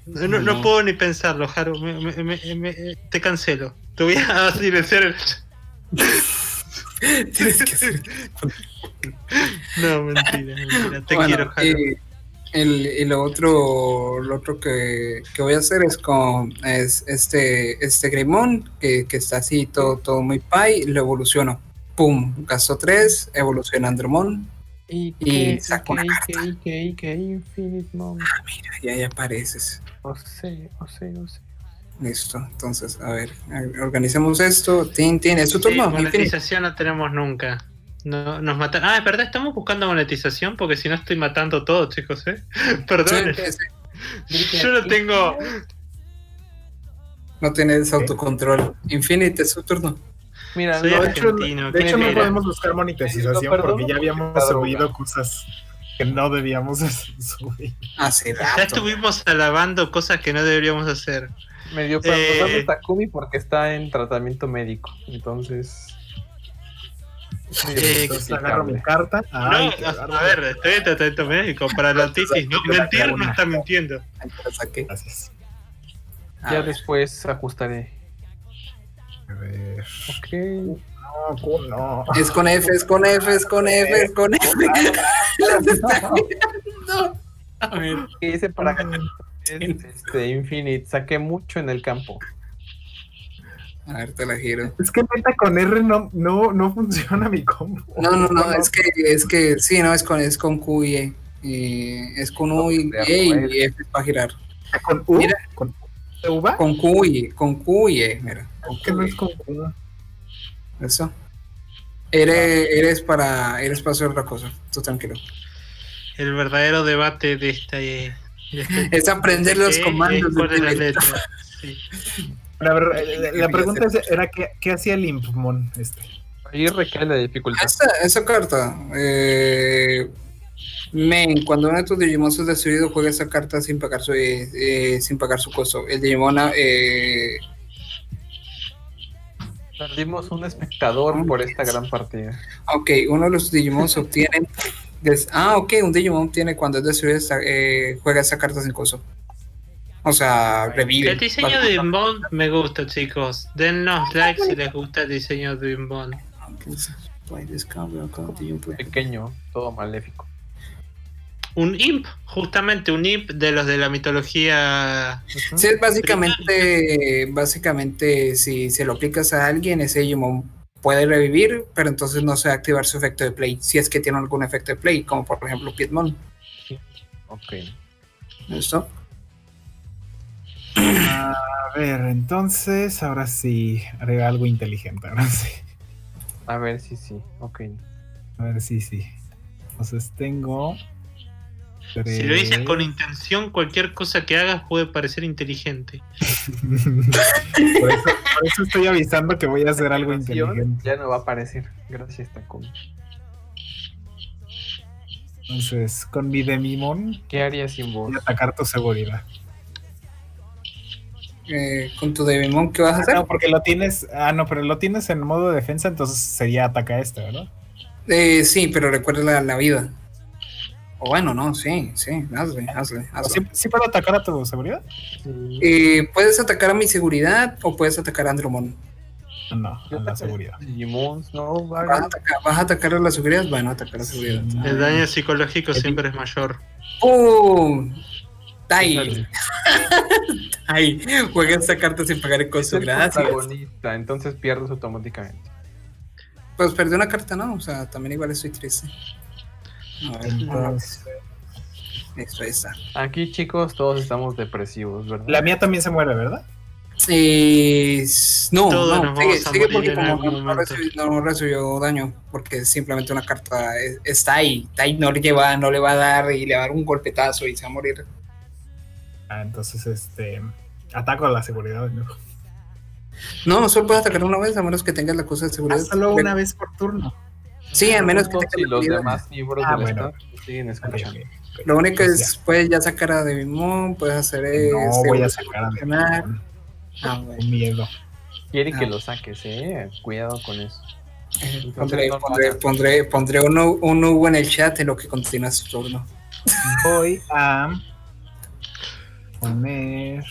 No, no- no No. puedo ni pensarlo, Haru. Me- me- me- me- te cancelo. Te voy a silenciar el. Tienes que hacer. No, mentira, mentira. Te Bueno, quiero, Jalo. y, el, y lo otro, lo otro que, que voy a hacer es con es este, este Greymon, que, que está así todo, todo muy pay, lo evoluciono. Pum, gasto 3, evoluciona Andromon, Y Y que, saco una y carta. que, y que, Infinite Mom. y ahí apareces. O sé, o sé, o sé. Listo, entonces, a ver, organicemos esto. Tin, tin, es tu Sí, turno. Infinite. monetización no tenemos nunca. No, nos matan. Ah, es verdad, estamos buscando monetización porque si no estoy matando todo, chicos, ¿eh? Perdón. Sí, sí, Yo no tengo. no tienes autocontrol. Infinite, es tu turno. Mira, Soy no, de hecho, argentino. de hecho no ¿qué podemos buscar monetización porque ya habíamos subido cosas que no debíamos subir. Hace Ya rato. estuvimos alabando cosas que no deberíamos hacer. medio Eh. perdonando a Takumi porque está en tratamiento médico. Entonces. Eh, Entonces agarro mi carta. Ay, a, ver, estoy en tratamiento médico para la otitis. No, mentir no está mintiendo. Saqué. Gracias. A Ya ver. después ajustaré. A ver. Ok. No, ¿cómo no. Es con F, es con F, es con F, es con F. Las está mirando. A ver. ¿Qué hice para este, Infinite? Saqué mucho en el campo. A ver, te la giro. Es que neta con R no, no, no funciona mi combo. No, no, no, es que, es que, sí, no, es con, es con Q y E. Y es con U y E y F para girar. ¿Con U? Mira. ¿Con uva? Con Q y E, con Q y E, mira. Con que no Q es con U. E. Eso. Eres, eres para, eres para hacer otra cosa. Tú tranquilo. El verdadero debate de esta. eh, de este- Es aprender los ¿Qué? comandos Es es la letra. Sí. La pregunta es, era ¿qué, qué hacía el Impmon este? Ahí recae la dificultad. Esa, esa carta. Eh, men, cuando uno de tus Digimon es destruido, juega esa carta sin pagar su, eh, eh, sin pagar su costo. El Digimon eh, Perdimos un espectador por esta gran partida. Ok, uno de los Digimon se obtiene. des- ah, ok, un Digimon obtiene cuando es destruido, eh, juega esa carta sin costo. O sea, revive. El diseño de Inbound me gusta, chicos. Dennos like si les gusta el diseño de Inbound. Pequeño, todo maléfico. Un imp, justamente un imp de los de la mitología. Sí, es básicamente, básicamente, si se lo aplicas a alguien, ese Digimon puede revivir, pero entonces no se va a activar su efecto de play, si es que tiene algún efecto de play, como por ejemplo Pitmon. Ok. ¿Listo? A ver, entonces, ahora sí, haré algo inteligente. Ahora sí. A ver si sí. Ok. A ver, sí, sí. Entonces tengo. Si lo dices con intención, cualquier cosa que hagas puede parecer inteligente. por, eso, por eso estoy avisando que voy a hacer algo inteligente. Ya no va a aparecer. Gracias, Takumi. Entonces, con mi Demimon ¿Qué harías sin vos? voy a atacar tu seguridad. Eh, con tu Digimon, ¿qué vas a hacer? No, porque lo tienes. Ah, no, pero lo tienes en modo de defensa, entonces sería ataca este, ¿verdad? Eh, sí, pero recuerda la, la vida. O bueno, no, sí, sí, hazle, hazle, hazle. ¿Sí, sí puedo atacar a tu seguridad? Sí. Eh, puedes atacar a mi seguridad o puedes atacar a Andromon. No, a la seguridad. No, ¿Vas a atacar, vas a, atacar a la seguridad? Bueno, atacar a la seguridad. El daño psicológico siempre es mayor. ¡Pum! ¡Tai! ¡Ay! Juega esta carta sin pagar el costo, gracias. entonces pierdes automáticamente. Pues perdí una carta, ¿no? O sea, también igual estoy triste. A ver, Entonces, esto ahí está. Aquí, chicos, todos estamos depresivos, ¿verdad? la mía también se muere, ¿verdad? Eh, no, Todos no, sigue, sigue porque como no, recibió, no recibió daño, porque es simplemente una carta es- está ahí, está ahí, no le lleva, no le va a dar y le va a dar un golpetazo y se va a morir. Ah, entonces, este. Ataco a la seguridad. ¿no? No, solo puedes atacar una vez a menos que tengas la cosa de seguridad. Ah, solo una vez por turno. Sí, a menos que tengas los demás miembros Ah, del bueno. Lo único Pues es, puedes ya sacar a Devimon, puedes hacer No este, voy a sacar a. Demimon. Ah, bueno. Miedo. Quiere que lo saques, eh. Cuidado con eso. Eh, Pondré, pondré, pondré, pondré un, un U en el chat en lo que continúa su turno. Voy a poner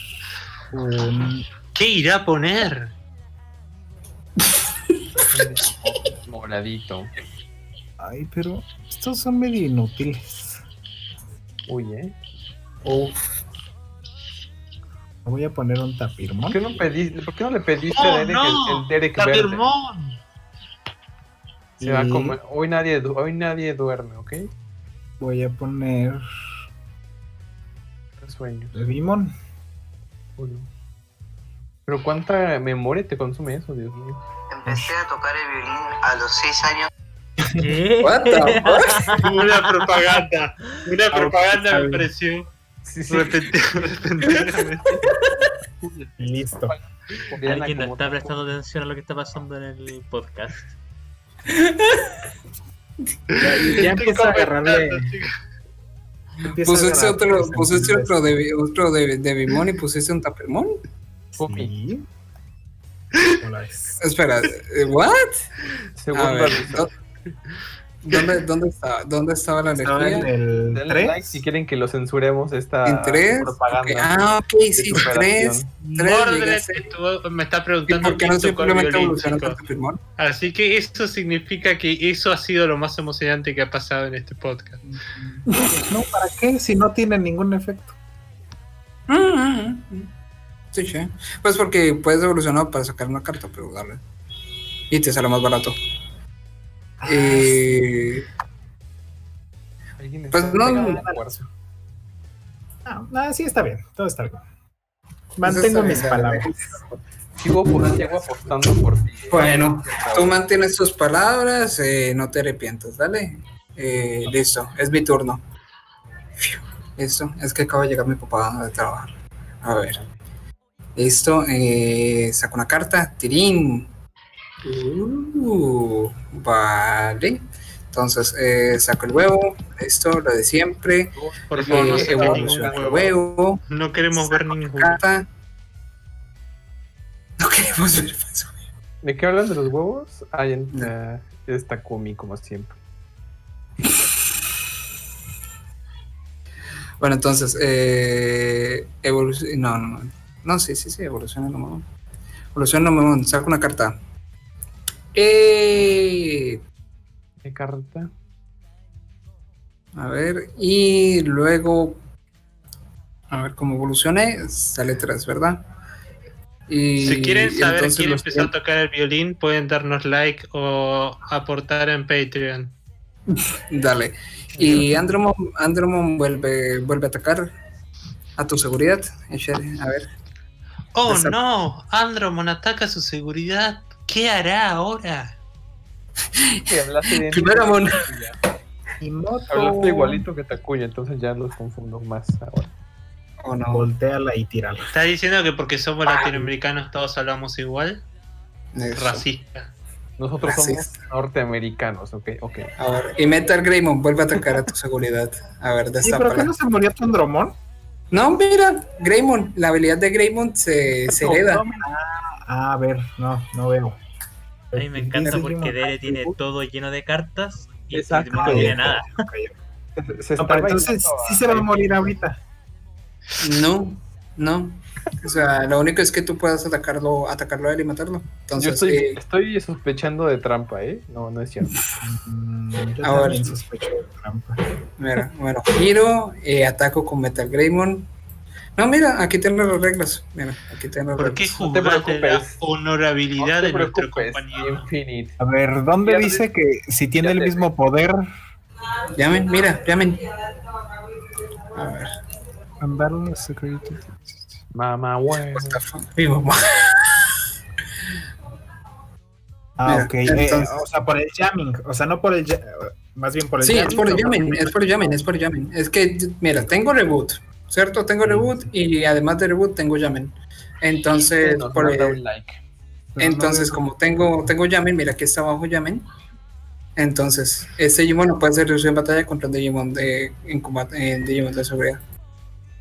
un. ¿Qué irá a poner? Moradito. Ay, pero estos son medio inútiles. Uy, ¿eh? Uf. Me voy a poner un ¿Por tapirmón. qué no, pediste, ¿por qué no le pediste a ¡Oh, Derek no! el, el Derek verde? Tapirmón. Se va a comer- Hoy nadie, hoy nadie duerme, ¿ok? Voy a poner Sueño. Devimon. Uy. Pero cuánta memoria te consume eso, Dios mío. Empecé a tocar el violín a los 6 años. ¿Qué? Una propaganda. Una propaganda me pareció Sí, sí. repenti- repentinamente. Listo. Alguien no está tú. prestando atención a lo que está pasando en el podcast. Ya, ya empieza a agarrarle. Pusiste otro, pusiste otro de, otro de, de Bimón y pusiste un tapermón. Pupi. Sí. Espera, eh, ¿what? A Segundo ver, aviso. ¿dó- ¿dónde, dónde, estaba, ¿dónde estaba la Estaba en energía? el Denle 3. like si quieren que lo censuremos esta ¿En propaganda. Ah, ok, de sí, superación. tres. Tres Mordred llegaste. estuvo- me está ¿Y preguntando por qué no simplemente tapermón? Así que eso significa que eso ha sido lo más emocionante que ha pasado en este podcast. No, ¿para qué? Si no tiene ningún efecto. Mm, mm, mm. Sí, sí. Pues porque puedes evolucionar para sacar una carta, pero dale. Y te sale más barato. Ah, Eh, Pues no- puerta. Ah, ah, sí, está bien. Todo está bien. Mantengo mis bien, palabras. Sigo, apostando por ti. Bueno, tú mantienes tus palabras, eh, no te arrepientas, dale. Eh, listo, es mi turno. Listo, es que acaba de llegar mi papá de trabajar. A ver. Listo, eh, saco una carta, tirín. Uh, vale. Entonces, eh, saco el huevo, listo, lo de siempre. Por favor, no Eh, se ningún evoluciona el huevo. huevo. No queremos ver ningún carta. No queremos ver falso. ¿De qué hablan de los huevos? Ah, ya está Kumi, como siempre. Bueno, entonces, eh, evoluc- no, no, no, no, sí, sí, sí, evoluciona el mamón. Evoluciona el mamón, saco una carta. Eh, ¿Qué carta? a ver, y luego, a ver cómo evolucione, sale 3, ¿verdad? Y Si quieren saber quién empezó a tocar el violín, pueden darnos like o aportar en Patreon. Dale. Y Andromon, Andromon vuelve, vuelve a atacar a tu seguridad. A ver. Oh no, Andromon ataca su seguridad. ¿Qué hará ahora? Que hablaste de Mon. Hablaste igualito que Takuya, entonces ya los confundo más ahora. ¿O no? Volteala y tírala. ¿Estás diciendo que porque somos latinoamericanos todos hablamos igual? Eso. Racista. Nosotros somos norteamericanos, ok, ok. A ver, y Metal Greymon vuelve a atacar a tu seguridad. A ver, ¿Y pero qué no se murió tu Andromon? No, mira, Greymon, la habilidad de Greymon se, se hereda. Ah, a ver, no, no veo. A mí me encanta porque Dere Active tiene todo lleno de cartas y Exacto. No tiene nada. Se, No, pero entonces sí se va a morir ahorita. No, no. O sea, lo único es que tú puedas atacarlo, atacarlo a él y matarlo. Yo Entonces, estoy, eh, estoy sospechando de trampa, ¿eh? No, no es cierto. Mm, yo Ahora. sospecho de trampa. mira, bueno, giro, eh, ataco con Metal Greymon. No, mira, aquí tengo las reglas. Mira, aquí tengo las ¿Por qué reglas. No te la honorabilidad No te de nuestro compañero? Infinite. A ver, ¿dónde Pierde- dice que si tiene el pierde. mismo poder, Llamen, mira, llamen. A ver, una security? Mamá, fuck, mi mamá. Ah, Mira, ok. eh, entonces- o sea, por el jamming. O sea, no por el. Más bien por el Sí, es jamming. por el llamen, es por el llamen, es por el llamen. Es que, mira, tengo reboot, ¿cierto? Tengo reboot y además de reboot tengo llamen. Entonces, Nos por manda el- un like. No Entonces, como tengo, tengo Yamen, mira aquí está abajo Yamen. Entonces, ese Digimon no puede ser reducido en batalla contra un Digimon de, en combate, en Digimon de seguridad.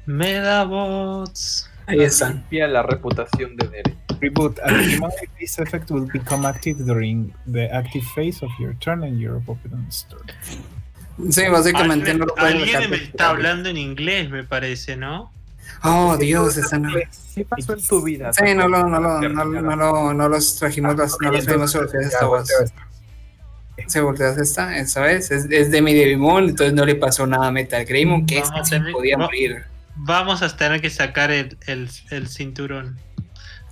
Medabots. Ahí están. Limpia la reputación de Dere. Reboot. A Digimon with this effect will become active during the active phase of your turn and your opponent's turn. Sí, básicamente no Alguien, lo pueden alguien dejar me está hablando en inglés, me parece, ¿no? Oh, Dios, están. ¿Qué pasó en tu vida? Sí, no, lo- no, lo- no, lo- no, lo- no los trajimos, las, no los trajimos soluciones esta voz. se volteas esta, vez. Es, es de mi Devimon, entonces no le pasó nada a Metal Greymon, que este tener- podía va- morir. Vamos a tener que sacar el, el, el cinturón.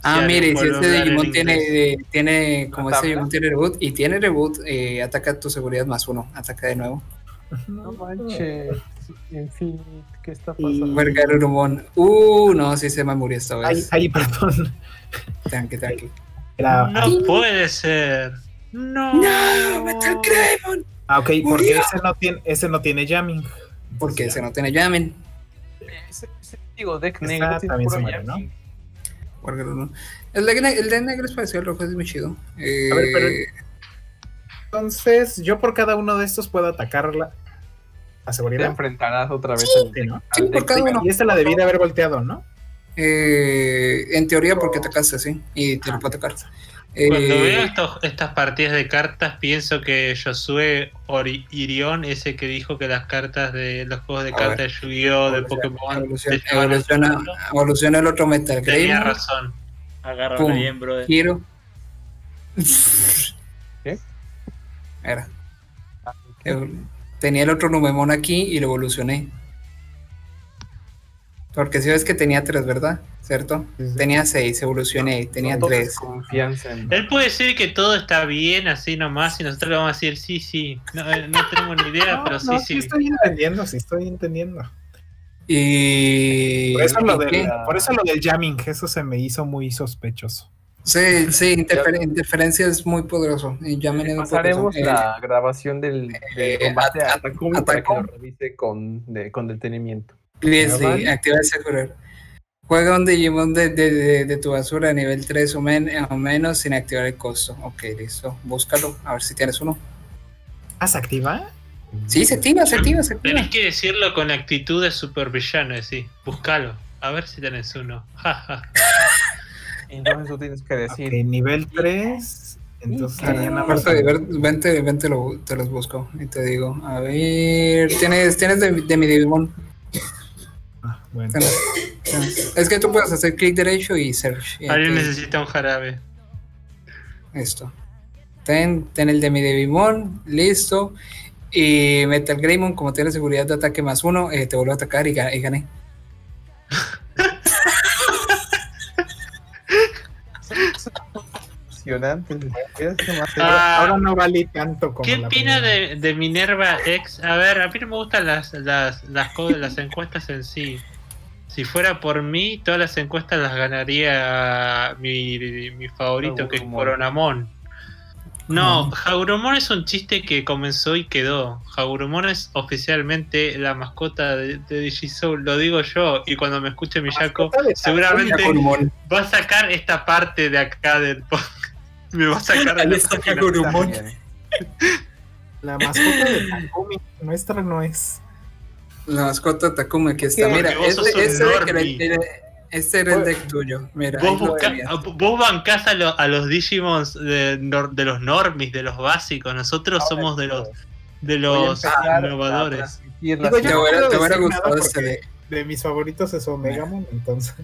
Ah, Si mire, si este Digimon tiene, eh, tiene, como ¿La este? Digimon tiene reboot, y tiene reboot, eh, ataca tu seguridad más uno, ataca de nuevo. No manches. En fin, ¿qué está pasando? Uh, no, sí se me murió esta vez. ay, perdón. Tranqui, tranqui. Era- No puede ser. No. ¡No! ¡Metal Greymon! Ah, ok, porque ese no tiene, ese no tiene jamming. Porque ese no tiene Yamen. Ese- ese, digo, deck negro. también se muere, ¿no? El de, el de negro es parecido al rojo, es muy chido. Eh, A ver, pero- Entonces, yo por cada uno de estos puedo atacar la, la Te seguridad. enfrentarás otra vez al Sí, ¿no? Sí, al por cada uno. Y esta la debí de haber volteado, ¿no? eh, en teoría, porque atacaste así, y te lo puedo atacar. Cuando Eh, veo estos- estas partidas de cartas, pienso que Josué Irión, ese que dijo que las cartas de los juegos de A cartas de Yu-Gi-Oh! de Pokémon evoluciona, al evoluciona, el otro Metal tenía razón. Pum. bien, brother. Giro. Era. Tenía el otro Numemon aquí y lo evolucioné. Porque si ves que tenía tres, ¿verdad? ¿Cierto? Sí, sí. Tenía seis, evolucioné, tenía No tres. confianza en Él puede decir que todo está bien así nomás y nosotros le vamos a decir sí, sí. No, eh, no tenemos ni idea, No, pero sí, no, sí. estoy entendiendo, sí estoy entendiendo. Y. Por eso, lo ¿y del, por eso lo del jamming, eso se me hizo muy sospechoso. Sí, sí, interfer- interferencia es muy poderoso. Y ya me he Pasaremos poderoso. Eh, la grabación del, del eh, combate at- a Takumi para que lo revise con, de- con detenimiento. Ah, vale. activa ese curar. Juega un Digimon de, de, de, de tu basura a nivel 3 o, men- o menos sin activar el costo. Ok, listo. Búscalo, a ver si tienes uno. ¿Ah, se activa? Sí, se activa, se activa, se activa. Tenés que decirlo con actitud de supervillano, sí. Búscalo. A ver si tenés uno. Ja, ja. Entonces tú tienes que decir, Ok, nivel 3. Entonces Ah, nada más. Vente, vente, lo- te los busco y te digo. A ver, tienes, tienes de, de mi Digimon. Ah, bueno. Tienes- tienes. Es que tú puedes hacer clic derecho y search. y Alguien necesita un jarabe. Esto. Ten, ten el de mi Devimon, listo. Y Metal Greymon, como tiene seguridad de ataque más uno, eh, te vuelve a atacar y, y gané. Ah, Ahora no valí tanto como ¿Qué la opina de, de Minerva X? A ver, a mí no me gustan las, las, las, las encuestas en sí. Si fuera por mí, todas las encuestas las ganaría mi, mi favorito, que es. Coronamon. No, Hagurumon es un chiste que comenzó y quedó. Hagurumon es oficialmente la mascota de, de Digisoul, lo digo yo, y cuando me escuche Miyako, seguramente va a sacar esta parte de acá del podcast. Me va a sacar de Ahí la está. Hagurumon. La mascota de Takumi nuestra no es. La mascota Takuma, aquí está. ¿Qué? Mira, Porque vos sos este, de que era el deck tuyo. Mira, Vos, busca- vos bancás a, lo- a los Digimons de, de los normis, de los básicos. Nosotros somos de los de Voy a los a innovadores. Digo, yo Te no te este porque- deck. De mis favoritos es Omegamon, entonces.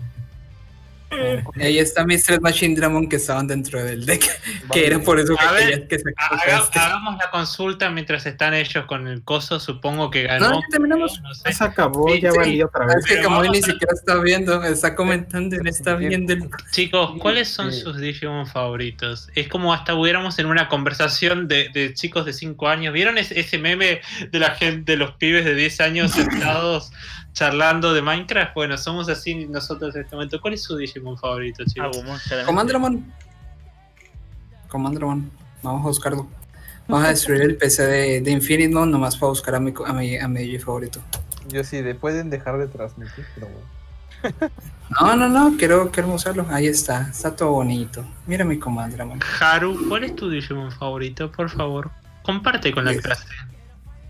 Y ahí está mis tres Machine Dramon que estaban dentro del deck. Que era por eso que ver, que se Haga- sacaste. hagamos la consulta mientras están ellos con el coso. Supongo que ganó. No, ya terminamos. No sé. Ya se acabó, Sí, ya sí. valí otra Es vez. que Pero como él ni siquiera está viendo, está comentando y no está viendo el... Chicos, ¿cuáles son Sí. sus Digimon favoritos? Es como hasta hubiéramos en una conversación de, de chicos de 5 años. ¿Vieron ese, ese meme de la gente, de los pibes de 10 años sentados charlando de Minecraft? Bueno, somos así nosotros en este momento. ¿Cuál es su Digimon favorito, chicos? Agumon, claramente. Comandramon. Comandramon. Vamos a buscarlo. Vamos a destruir el PC de, de Infinite Mon nomás para buscar a mi, a mi, a mi Digi favorito. Yo sí, de, pueden dejar de transmitir, pero bueno. No, no, no, quiero, quiero usarlo. Ahí está, está todo bonito. Mira mi Comandramon. Haru, ¿cuál es tu Digimon favorito? Por favor, comparte con la clase.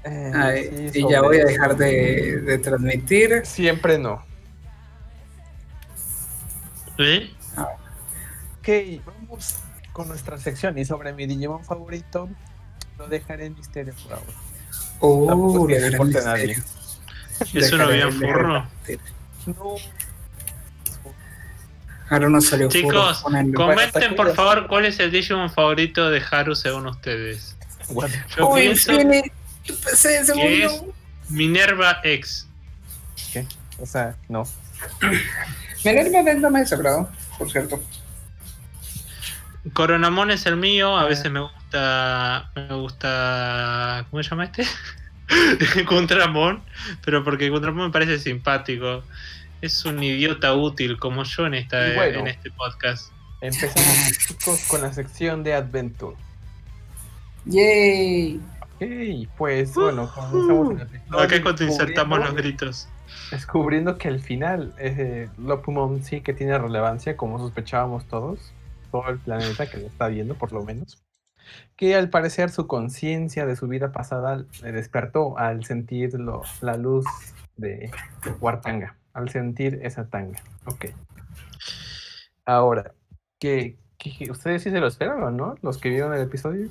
Eh, Ay, sí, y ya voy a eso. dejar de, de transmitir. Siempre no. ¿Eh? Ok, vamos con nuestra sección. Y sobre mi Digimon favorito, lo dejaré en misterio por ahora. Oh, Tampoco es que la gran importe a nadie. misterio. ¿Es uno Dejaré- bien furro? No. Ahora no salió furro, Chicos. Bueno, comenten por favor cuál es el Digimon favorito de Haru según ustedes. What? Yo pienso Infinity, PC se murió. es Minerva X. ¿Qué? O sea, no. Minerva Vez no me desagrado, por cierto. Coronamon es el mío, a veces me gusta. Me gusta. ¿Cómo se llama este? Contramon, pero porque Contramon me parece simpático. Es un idiota útil como yo en, esta, bueno. en este podcast. Empezamos, chicos, con la sección de Adventure. Yay. Ok, pues bueno, comenzamos el cuando insertamos los gritos. Descubriendo que al final eh, Lopumon sí que tiene relevancia, como sospechábamos todos, todo el planeta que lo está viendo, por lo menos. Que al parecer su conciencia de su vida pasada le despertó al sentir lo- la luz de Wartanga, al sentir esa tanga. Ok. Ahora, que, que- ustedes sí se lo esperaban, ¿no? Los que vieron el episodio.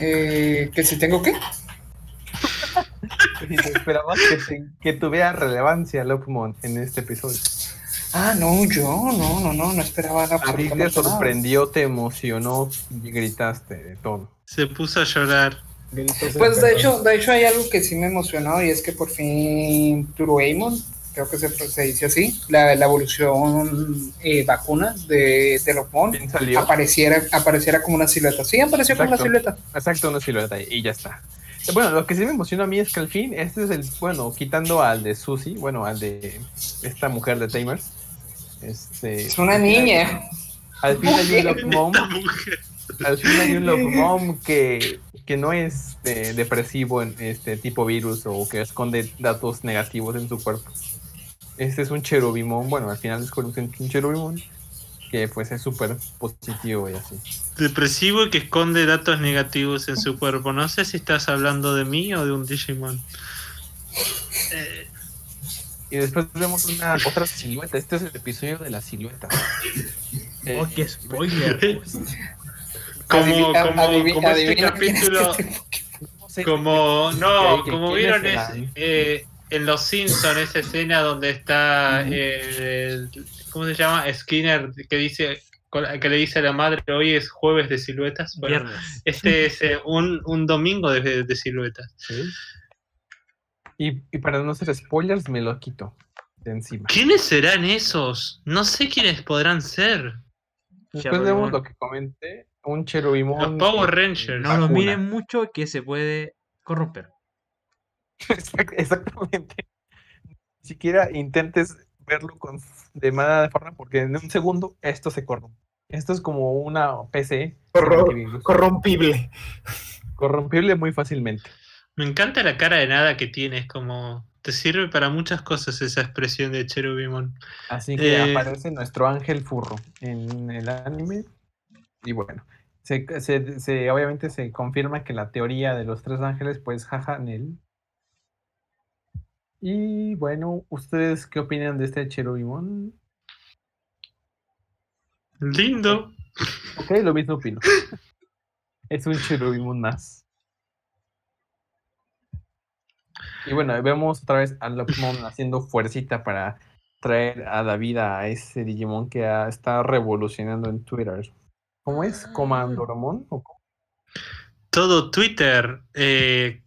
Eh, ¿Que si tengo qué? Esperaban que, te- que tuviera relevancia Lopumon en este episodio. Ah, no, yo, no, no, no, no esperaba nada. A ti te sorprendió, te emocionó y gritaste de todo. Se puso a llorar. Gritos Pues de hecho, de hecho hay algo que sí me emocionó y es que por fin Turueimon, creo que se, se dice así, la, la evolución eh, vacuna de, de apareciera, apareciera como una silueta. Sí, apareció como una silueta. Exacto, una silueta y ya está. Bueno, lo que sí me emociona a mí es que al fin, este es el, bueno, quitando al de Susie, bueno, al de esta mujer de Tamers. Este, Es una niña. Al fin hay un Love Mom, al fin hay un Love Mom que, que no es eh, depresivo en este tipo virus o que esconde datos negativos en su cuerpo. Este es un cherubimón, bueno, al final descubrimos que es un cherubimón que pues es súper positivo y así. Depresivo y que esconde datos negativos en su cuerpo. No sé si estás hablando de mí o de un Digimon. Eh, Y después vemos una otra silueta. Este es el episodio de la silueta. Eh, Oh, qué spoiler. como Adivi- como, adivi- como este adivina capítulo. este Como, no, ¿Qué- como vieron es eh, en Los Simpsons, esa escena donde está, eh, el- ¿cómo se llama? Skinner, que dice que le dice a la madre, hoy es jueves de siluetas. Bueno, Viernes. este es eh, un, un domingo de, de siluetas. Sí. Y, y para no hacer spoilers, me lo quito de encima. ¿Quiénes serán esos? No sé quiénes podrán ser. Después vemos lo que comenté. Un cherubimón. Los Power Rangers. No lo vacuna. miren mucho que se puede corromper. Exact- Exactamente. Ni siquiera intentes verlo con, de mala forma porque en un segundo esto se corrompe. Esto es como una PC Corro- corrompible. corrompible muy fácilmente. Me encanta la cara de nada que tiene, es como... Te sirve para muchas cosas esa expresión de Cherubimon. Así que Eh, aparece nuestro ángel furro en el anime. Y bueno, se, se- se- obviamente se confirma que la teoría de los tres ángeles, pues jaja, Nel. Y bueno, ¿ustedes qué opinan de este cherubimón? Lindo. Ok, lo mismo opino. es un cherubimón más. Y bueno, vemos otra vez a Lopmon haciendo fuercita para traer a la vida a ese Digimon que ah, está revolucionando en Twitter. ¿Cómo es? ¿Comandoromon? ¿O cómo? Todo Twitter eh,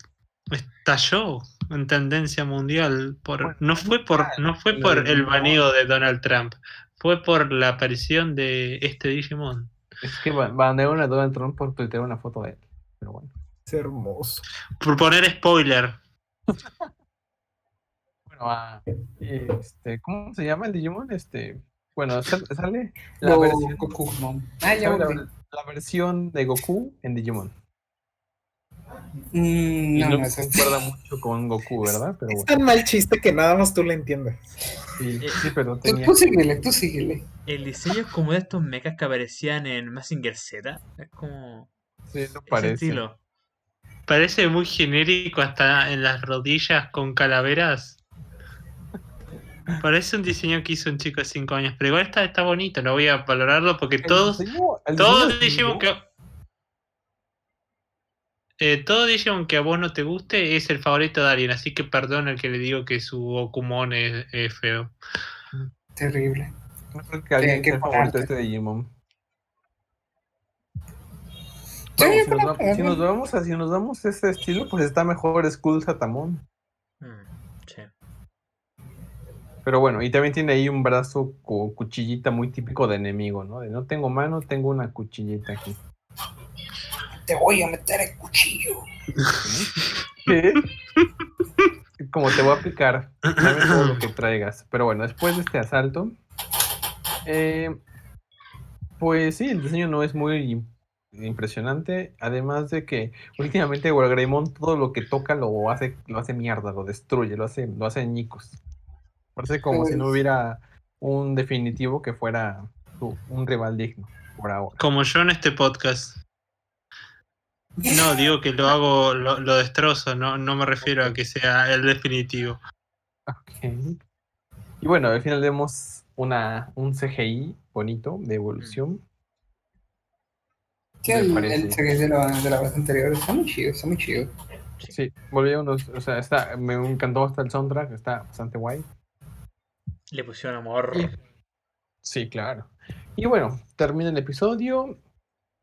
estalló en tendencia mundial. Por, Bueno, no fue por, no fue por el baneo de Donald Trump, fue por la aparición de este Digimon. Es que bandearon a Donald Trump por tuitear una foto de él. Pero bueno. Es hermoso. Por poner spoiler. Bueno, ah, este, ¿cómo se llama el Digimon? Este, bueno, sal- sale la versión Goku, no. Ah, ya la versión de Goku en Digimon. Mm, Y no, no, no es concuerda mucho con Goku, ¿verdad? Pero Es bueno, tan mal chiste que nada más tú le entiendes. sí, sí, pero Tú, tenía. tú síguele, tú síguele. El diseño es como de estos mechas que aparecían en Mazinger Z. Es como Sí, no ese parece. estilo. Parece muy genérico hasta en las rodillas con calaveras. Parece un diseño que hizo un chico de 5 años, pero igual está, está bonito, no voy a valorarlo porque El todos, diseño- todos Digimon que... Eh, todo Digimon que a vos no te guste es el favorito de alguien, así que perdona el que le digo que su Okumon es, es feo. Terrible. No creo que alguien que sea favorito este Digimon. Sí, Vamos, si, pero- nos va- si nos vamos a, si nos vamos a ese estilo, pues está mejor Skull Satamón. Mm, sí. Pero bueno, y también tiene ahí un brazo con cuchillita muy típico de enemigo, ¿no? De no tengo mano, tengo una cuchillita aquí. Te voy a meter el cuchillo. ¿Qué? Como te voy a picar, dame todo lo que traigas. Pero bueno, después de este asalto, eh, pues sí, el diseño no es muy impresionante. Además de que últimamente Wargreymon todo lo que toca lo hace, lo hace mierda, lo destruye, lo hace, lo hace añicos. Parece como si no Pues- hubiera un definitivo que fuera un rival digno por ahora. Como yo en este podcast. No, digo que lo hago, lo, lo destrozo, no, no me refiero a que sea el definitivo. Ok. Y bueno, al final vemos una, un CGI bonito de evolución. Sí, el, el CGI de la, de la vez anterior está muy chido, está muy chido. Sí, volvieron los, o sea, está, me encantó hasta el soundtrack, está bastante guay. Le pusieron amor. Y- Sí, claro. Y bueno, termina el episodio.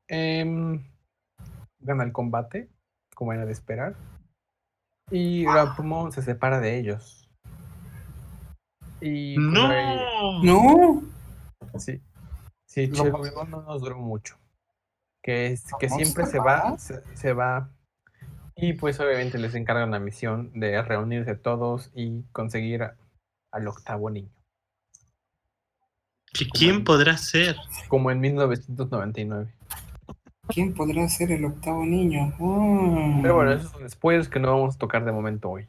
em, gana el combate, como era de esperar. Y Rapumon se separa de ellos. Y pues, ahí- ¡No! No, Sí. Sí, No no nos duró mucho. Que, es, que ¿Cómo siempre se va? se, se va. Y pues obviamente les encargan la misión de reunirse todos y conseguir a- al octavo niño. ¿Que ¿Quién podrá ser? Como en 1999. ¿Quién podrá ser el octavo niño? Pero bueno, esos son spoilers que no vamos a tocar de momento hoy.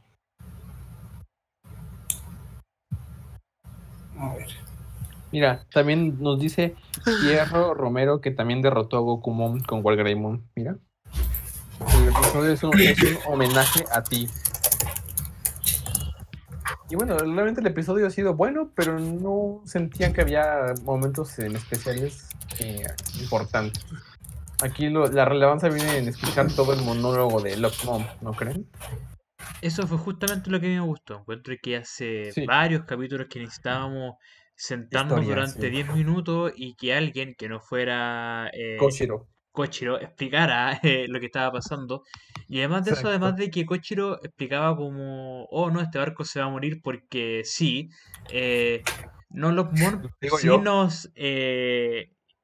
A ver. Mira, también nos dice Hierro Romero que también derrotó a Gokumon con Wargreymon. Mira. El episodio es un, es un homenaje a ti. Y bueno, realmente el episodio ha sido bueno, pero no sentían que había momentos en especiales eh, importantes. Aquí lo- la relevancia viene en escuchar todo el monólogo de Lockmom, ¿no creen? Eso fue justamente lo que a mí me gustó. Encuentro que hace Sí. varios capítulos que necesitábamos sentarnos Historia, durante sí. 10 minutos y que alguien que no fuera eh, Koshiro. Kochiro explicara eh, lo que estaba pasando. Y además de eso, además de que Kochiro explicaba como, oh no, este barco se va a morir porque sí, eh, no Digo sí yo. nos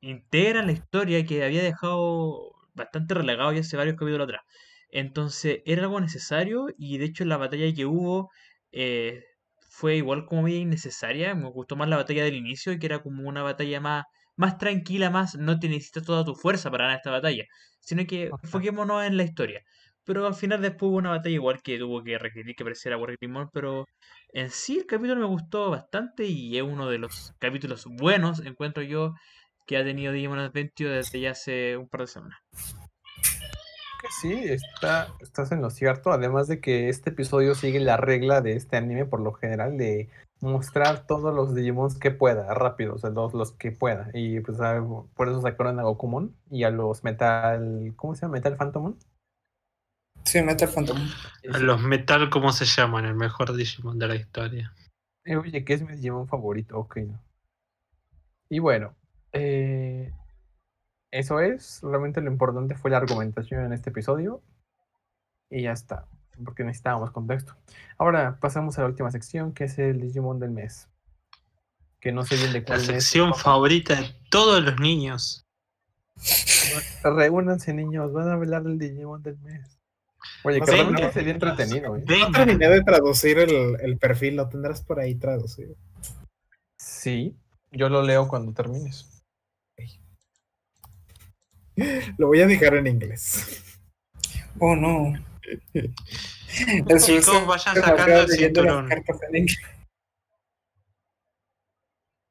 integran la historia que había dejado bastante relegado ya hace varios capítulos atrás. Entonces era algo necesario y de hecho la batalla que hubo eh, fue igual como media innecesaria. Me gustó más la batalla del inicio, que era como una batalla más, más tranquila, más no te necesitas toda tu fuerza para ganar esta batalla, sino que enfoquémonos en la historia. Pero al final después hubo una batalla igual que tuvo que requerir que apareciera Wargreymon, pero en sí el capítulo me gustó bastante y es uno de los capítulos buenos, encuentro yo, que ha tenido Digimon Adventure desde ya hace un par de semanas. que sí, está, estás en lo cierto. Además de que este episodio sigue la regla de este anime, por lo general, de mostrar todos los Digimons que pueda, rápido, o sea, los, los que pueda. Y pues ah, por eso sacaron a Gokumon y a los Metal. ¿Cómo se llama? Metal Phantomon. Sí, Metal Phantom. A los metal, ¿cómo se llaman? El mejor Digimon de la historia. Eh, oye, que es mi Digimon favorito, ok. Y bueno, eh, eso es. Realmente lo importante fue la argumentación en este episodio. Y ya está, porque necesitábamos contexto. Ahora pasamos a la última sección, que es el Digimon del mes. Que no sé bien de La cuál mes. sección favorita de todos los niños. Reúnanse, niños, van a hablar del Digimon del mes. Oye, que realmente sería entretenido, ¿eh? No terminé de traducir el, el perfil, lo tendrás por ahí traducido. Sí, yo lo leo cuando termines. Lo voy a dejar en inglés. Oh, no. Chicos, vayan sacando el cinturón.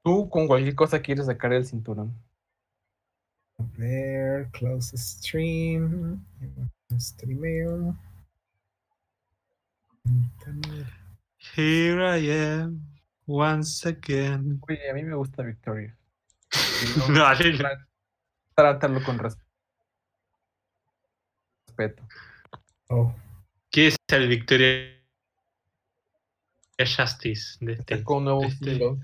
Tú con cualquier cosa quieres sacar el cinturón. There, close stream. Streameo. Here I am, once again. Oye, a mí me gusta Victoria. No- tra- Trátalo con res- respeto. Oh, ¿Qué es el Victoria Justice de este? Un nuevo este- single.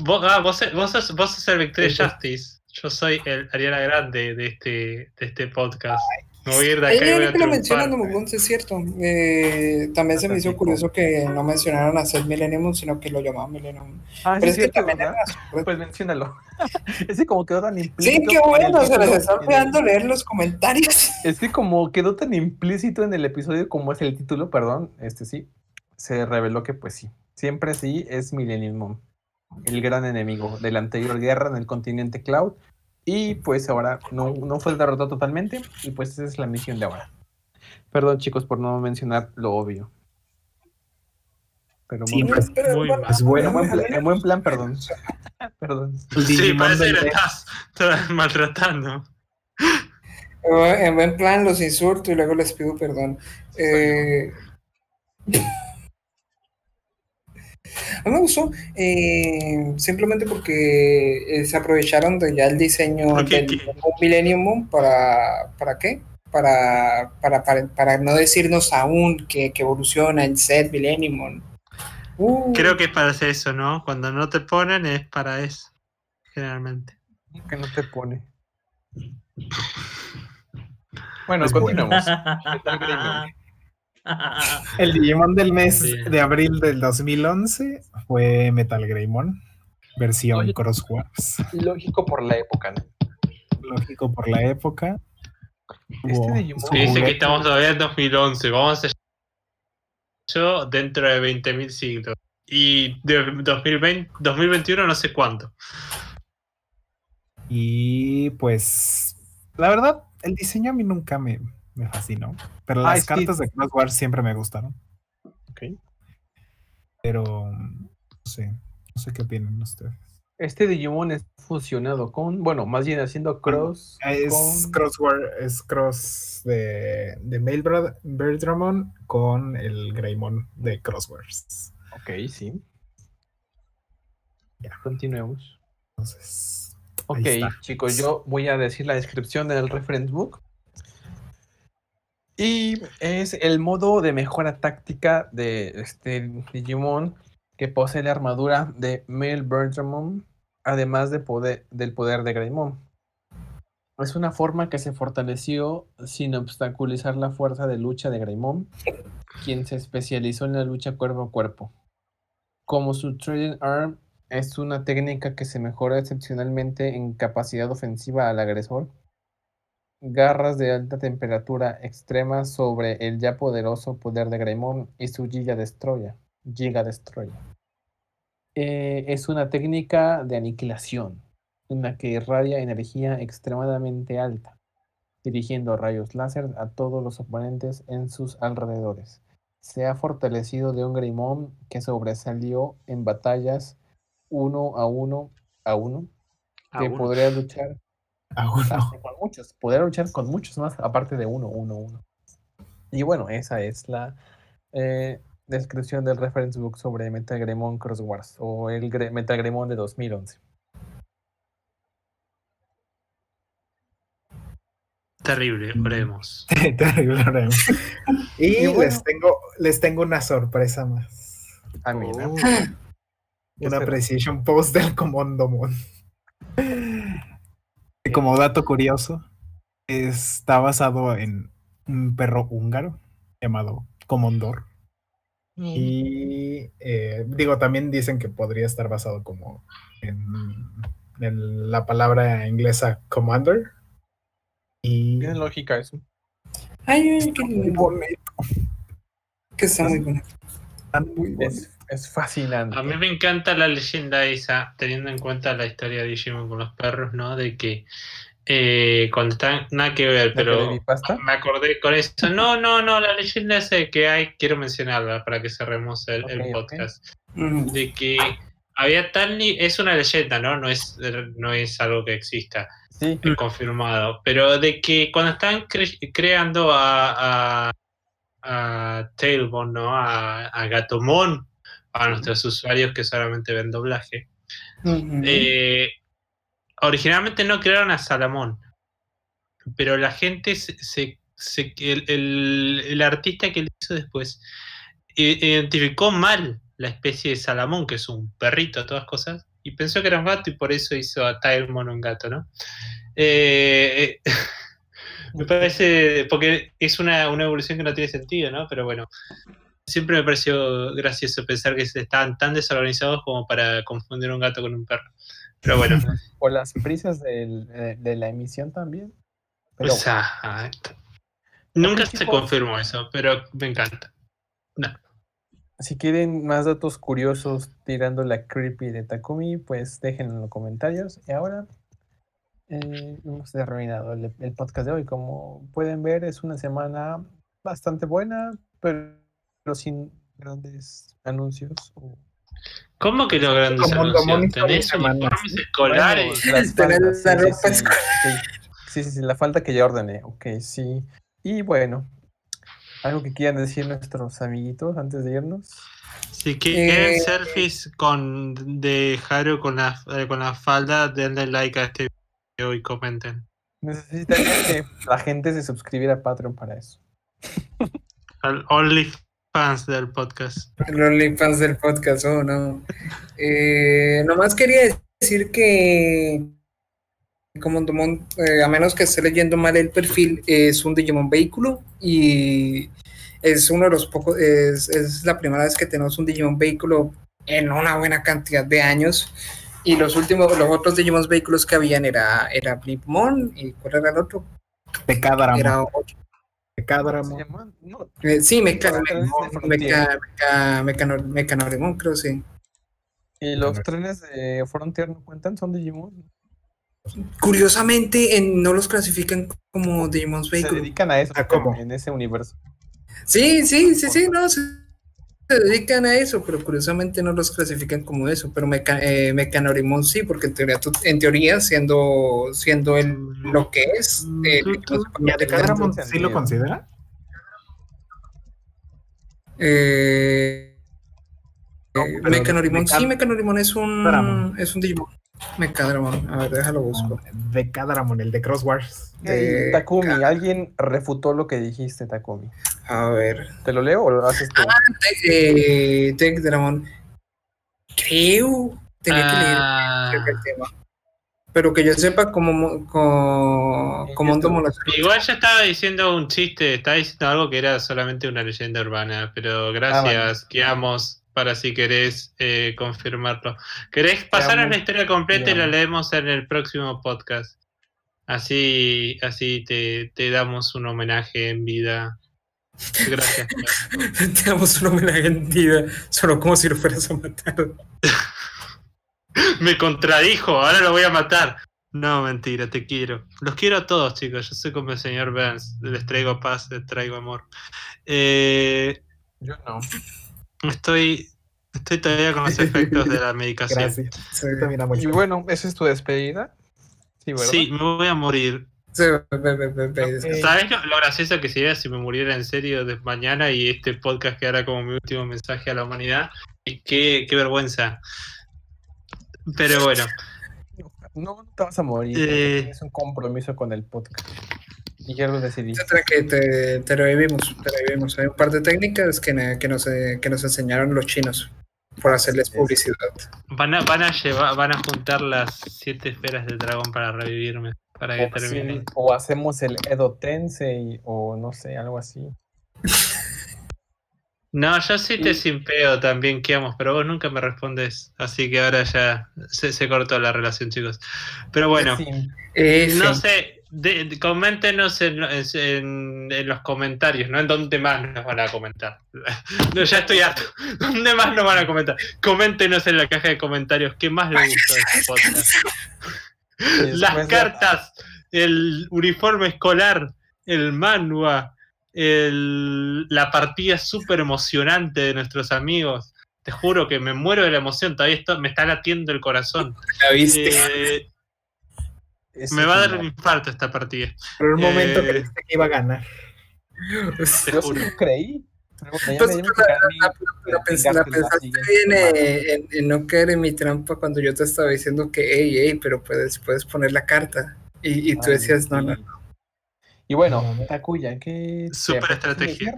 Vos, ah, vos, vos sos, vos sos el Victoria. Justice. Yo soy el Ariana Grande de este, de este podcast. Me voy a ir de Ahí acá y voy a ahora que lo mencionan, es cierto. Eh, también se me hizo curioso que no mencionaron a Seth Millennium, sino que lo llamaban Millennium. Ah, Pero sí, es que cierto, también ¿verdad? era sorpresa. Pues menciónalo. Ese como quedó tan Sí, implícito. qué en el bueno, se les está olvidando leer los comentarios. Es que como quedó tan implícito en el episodio como es el título, perdón, este sí, se reveló que pues sí, siempre sí es Millennium el gran enemigo de la anterior guerra en el continente Cloud. Y pues ahora no, no fue derrotado totalmente y pues esa es la misión de ahora. Perdón chicos por no mencionar lo obvio. Pero muy Siempre bien. es, Muy mal. bueno. buen plan, en buen plan, perdón. perdón. El Sí, parece que estás, estás maltratando. En buen plan los insulto y luego les pido perdón. Eh, A mí me gustó, eh, simplemente porque eh, se aprovecharon de ya el diseño ¿Por qué? del. Moon Millennium Moon para, ¿para qué? Para, para, para, para no decirnos aún que, que evoluciona el set Millennium Moon. Uh, Creo que es para hacer eso, ¿no? Cuando no te ponen es para eso. Generalmente. Que no te pone. Bueno. continuamos. El Digimon del mes de abril del 2011 fue Metal Greymon, versión Oye. Crosswords. Lógico por la época, ¿no? Lógico por la época. Este Digimon- dice que estamos todavía en 2011. Vamos a yo dentro de 20.000 siglos. Y de 2020, 2021 no sé cuánto. Y pues, la verdad, el diseño a mí nunca me, me fascinó. Pero Ah, las cartas de Crosswords siempre me gustaron. Ok. Pero, no sé, no sé qué opinan ustedes. Este Digimon es fusionado con, bueno, más bien haciendo cross. Es con- Crossword, es cross de, de Male Bra- Bertramon con el Greymon de Crosswords. Ok, sí. Ya. Continuemos. Entonces, Ok, chicos, yo voy a decir la descripción del reference book. Y es el modo de mejora táctica de este Digimon que posee la armadura de Male Bertramon, además del poder de Greymon. Es una forma que se fortaleció sin obstaculizar la fuerza de lucha de Greymon, quien se especializó en la lucha cuerpo a cuerpo. Como su Trading Arm es una técnica que se mejora excepcionalmente en capacidad ofensiva al agresor. Garras de alta temperatura extrema sobre el ya poderoso poder de Greymon y su Giga Destroyer. Giga Destroyer. Eh, es una técnica de aniquilación, en la que irradia energía extremadamente alta, dirigiendo rayos láser a todos los oponentes en sus alrededores. Se ha fortalecido de un Greymon que sobresalió en batallas uno a uno a uno, A que uno. podría luchar no. hasta con muchos, podría luchar con muchos más, aparte de uno, uno, uno. Y bueno, esa es la eh, descripción del reference book sobre Metagremon Cross Wars o el Gre- Metagremon de 2011. Terrible, oremos. Terrible, horrible. Y, Y bueno. les tengo, les tengo una sorpresa más. Mira. Oh. ¿Qué Una precision post del Comondomon. Y como dato curioso, está basado en un perro húngaro llamado Comondor. Y eh, digo, también dicen que podría estar basado como en, en la palabra inglesa commander. Y Tiene lógica eso. Ay, ay, qué bonito, que está muy bonito. están muy bonitos. Es, fascinante. A mí me encanta la leyenda esa, teniendo en cuenta la historia de Digimon con los perros, ¿no? De que eh, cuando están, nada que ver, ¿La pero me acordé con eso. No, no, no, la leyenda esa de que hay, quiero mencionarla para que cerremos el, podcast, Mm. de que había tal, ni- es una leyenda, ¿no? No es, no es algo que exista. Sí, confirmado, pero de que cuando están cre- creando a, a, a Tailbone, ¿no? A, a Gatomon, para nuestros usuarios que solamente ven doblaje, eh, originalmente no crearon a Salamón, pero la gente se, se- se- el, el- el artista que lo hizo después i- identificó mal la especie de Salamón, que es un perrito, todas cosas, y pensó que era un gato y por eso hizo a Tailmon un gato, ¿no? Eh, Me parece, porque es una, una evolución que no tiene sentido, ¿no? Pero bueno, siempre me pareció gracioso pensar que estaban tan desorganizados como para confundir un gato con un perro. Pero bueno. o las prisas del- de, la emisión también. Pero o sea, nunca se confirmó eso, pero me encanta. si quieren más datos curiosos tirando la creepy de Takumi, pues déjenlo en los comentarios. Y ahora eh, hemos terminado el, el podcast de hoy. Como pueden ver, es una semana bastante buena, pero sin grandes anuncios o ¿Cómo que no grandes Como anuncios? de ¿Tenés uniformes ¿sí? escolares? Bueno, la ropa escolar. Sí, sí, sí, la falta que ya ordené. Ok, sí. Y bueno, algo que quieran decir nuestros amiguitos antes de irnos. Si quieren Eh, selfies con de Haru con la, eh, con la falda, denle like a este video y comenten. Necesitaría que la gente se suscribiera a Patreon para eso. Al OnlyFans del podcast. El OnlyFans del podcast, oh no. Eh, nomás quería decir que como eh, a menos que esté leyendo mal el perfil, es un Digimon vehículo y es uno de los pocos, es, es la primera vez que tenemos un Digimon vehículo en una buena cantidad de años. Y los últimos, los otros Digimon vehículos que habían era, era Blipmon y ¿cuál era el otro? Decádramo. Era otro. ¿Se llama? No, Eh, sí, Meca, Meca, Frontier. Meca, Mecanor- Mecanorimon, creo, sí. ¿Y los trenes de Frontier no cuentan? ¿Son Digimon? Curiosamente, en- no los clasifican como Digimon Se Vehículo. dedican a eso Ah, ¿cómo? en ese universo. Sí, sí, sí, sí, no, se, se dedican a eso, pero curiosamente no los clasifican como eso. Pero Meca, eh, Mecanorimon sí, porque en teoría, tú- en teoría siendo, siendo el, lo que es, eh, ¿Y a Decádramo Entonces, sí lo eh, considera? eh, eh, Mecanorimon, Meca- sí, Mecanorimon es Decadramon. un, es un Digimon. Mecadramon, a ver, déjalo busco. Decádramo, el de Cross Wars. Eh, Takumi, ca- alguien refutó lo que dijiste, Takumi. A ver. ¿Te lo leo o lo haces tú? Eh, Tech Dramon. Creo. Tenía que leer Ah, del tema. Pero que yo sepa cómo mo- co- cómo YouTube. Mono las- igual ya estaba diciendo un chiste, estaba diciendo algo que era solamente una leyenda urbana, pero gracias, quedamos para si querés eh, confirmarlo. ¿Querés pasarnos la historia completa y la leemos en el próximo podcast? Así, así te, te damos un homenaje en vida. Gracias. Te damos un homenaje en vida, solo como si lo fueras a matar. Me contradijo, ahora lo voy a matar. No, mentira, te quiero. Los quiero a todos, chicos. Yo soy como el señor Burns. Les traigo paz, les traigo amor. Eh, Yo no. Estoy, estoy todavía con los efectos de la medicación. Gracias. También Y bueno, ¿esa es tu despedida? Sí, me voy a morir. sí. ¿Sabes lo, lo gracioso que sería si me muriera en serio de mañana y este podcast quedara como mi último mensaje a la humanidad? Y qué, qué vergüenza. Pero bueno, No, no te vas a morir. Eh. Tienes un compromiso con el podcast. Y ya lo decidí. Otra que te, te revivimos, te revivimos. Hay un par de técnicas que, que, nos, eh, que nos enseñaron los chinos por hacerles Es- publicidad. van a, van a llevar, van a juntar las siete esferas del dragón para revivirme. Para que O, sí, termine. o hacemos el Edo Tensei o no sé, algo así. No, yo sí te simpeo también, quedamos, pero vos nunca me respondes. Así que ahora ya se, se cortó la relación, chicos. Pero bueno, Sí. Eh, no sé, de- de- coméntenos en, en- en los comentarios, ¿no? En dónde más nos van a comentar. No, ya estoy harto. ¿Dónde más nos van a comentar? Coméntenos en la caja de comentarios qué más les gustó de este podcast. Las cartas, el uniforme escolar, el manhwa, el- la partida súper emocionante de nuestros amigos. Te juro que me muero de la emoción, todavía esto- me está latiendo el corazón. ¿La viste? Eh, me va a dar un infarto esta partida. Por un momento eh, creíste que iba a ganar. Te Yo sí juro. lo creí. La- que pensaste bien eh, en, en no caer en mi trampa cuando yo te estaba diciendo que, hey, hey, pero puedes, puedes poner la carta. Y, y tú decías, no, sí. no, Y bueno, No. Takuya, ¿qué te Súper apetece estrategia.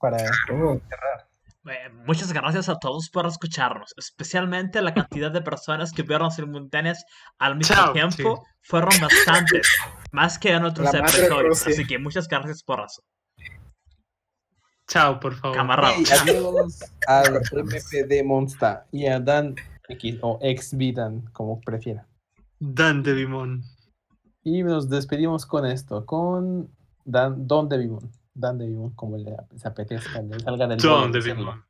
para no. cerrar? Eh, muchas gracias a todos por escucharnos, especialmente la cantidad de personas que vieron simultáneas al mismo Chao, tiempo. Fueron bastantes. Más que madre adversarios. Rusia. Así que muchas gracias por razón. Chao, por favor. Camarada. Y adiós al MPD Monsta y a Dan X o ex Vidan, como prefiera. Dante Bimón. Y nos despedimos con esto, con Dan, Don de Vimon. Dan de Vimon, como le se apetezca, le salga del Don bolo de decirlo. Bimón.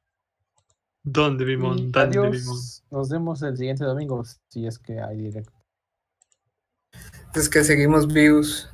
Don de Y Bimón. Dante adiós. Bimón. Nos vemos el siguiente domingo, si es que hay directo. Es que seguimos vivos.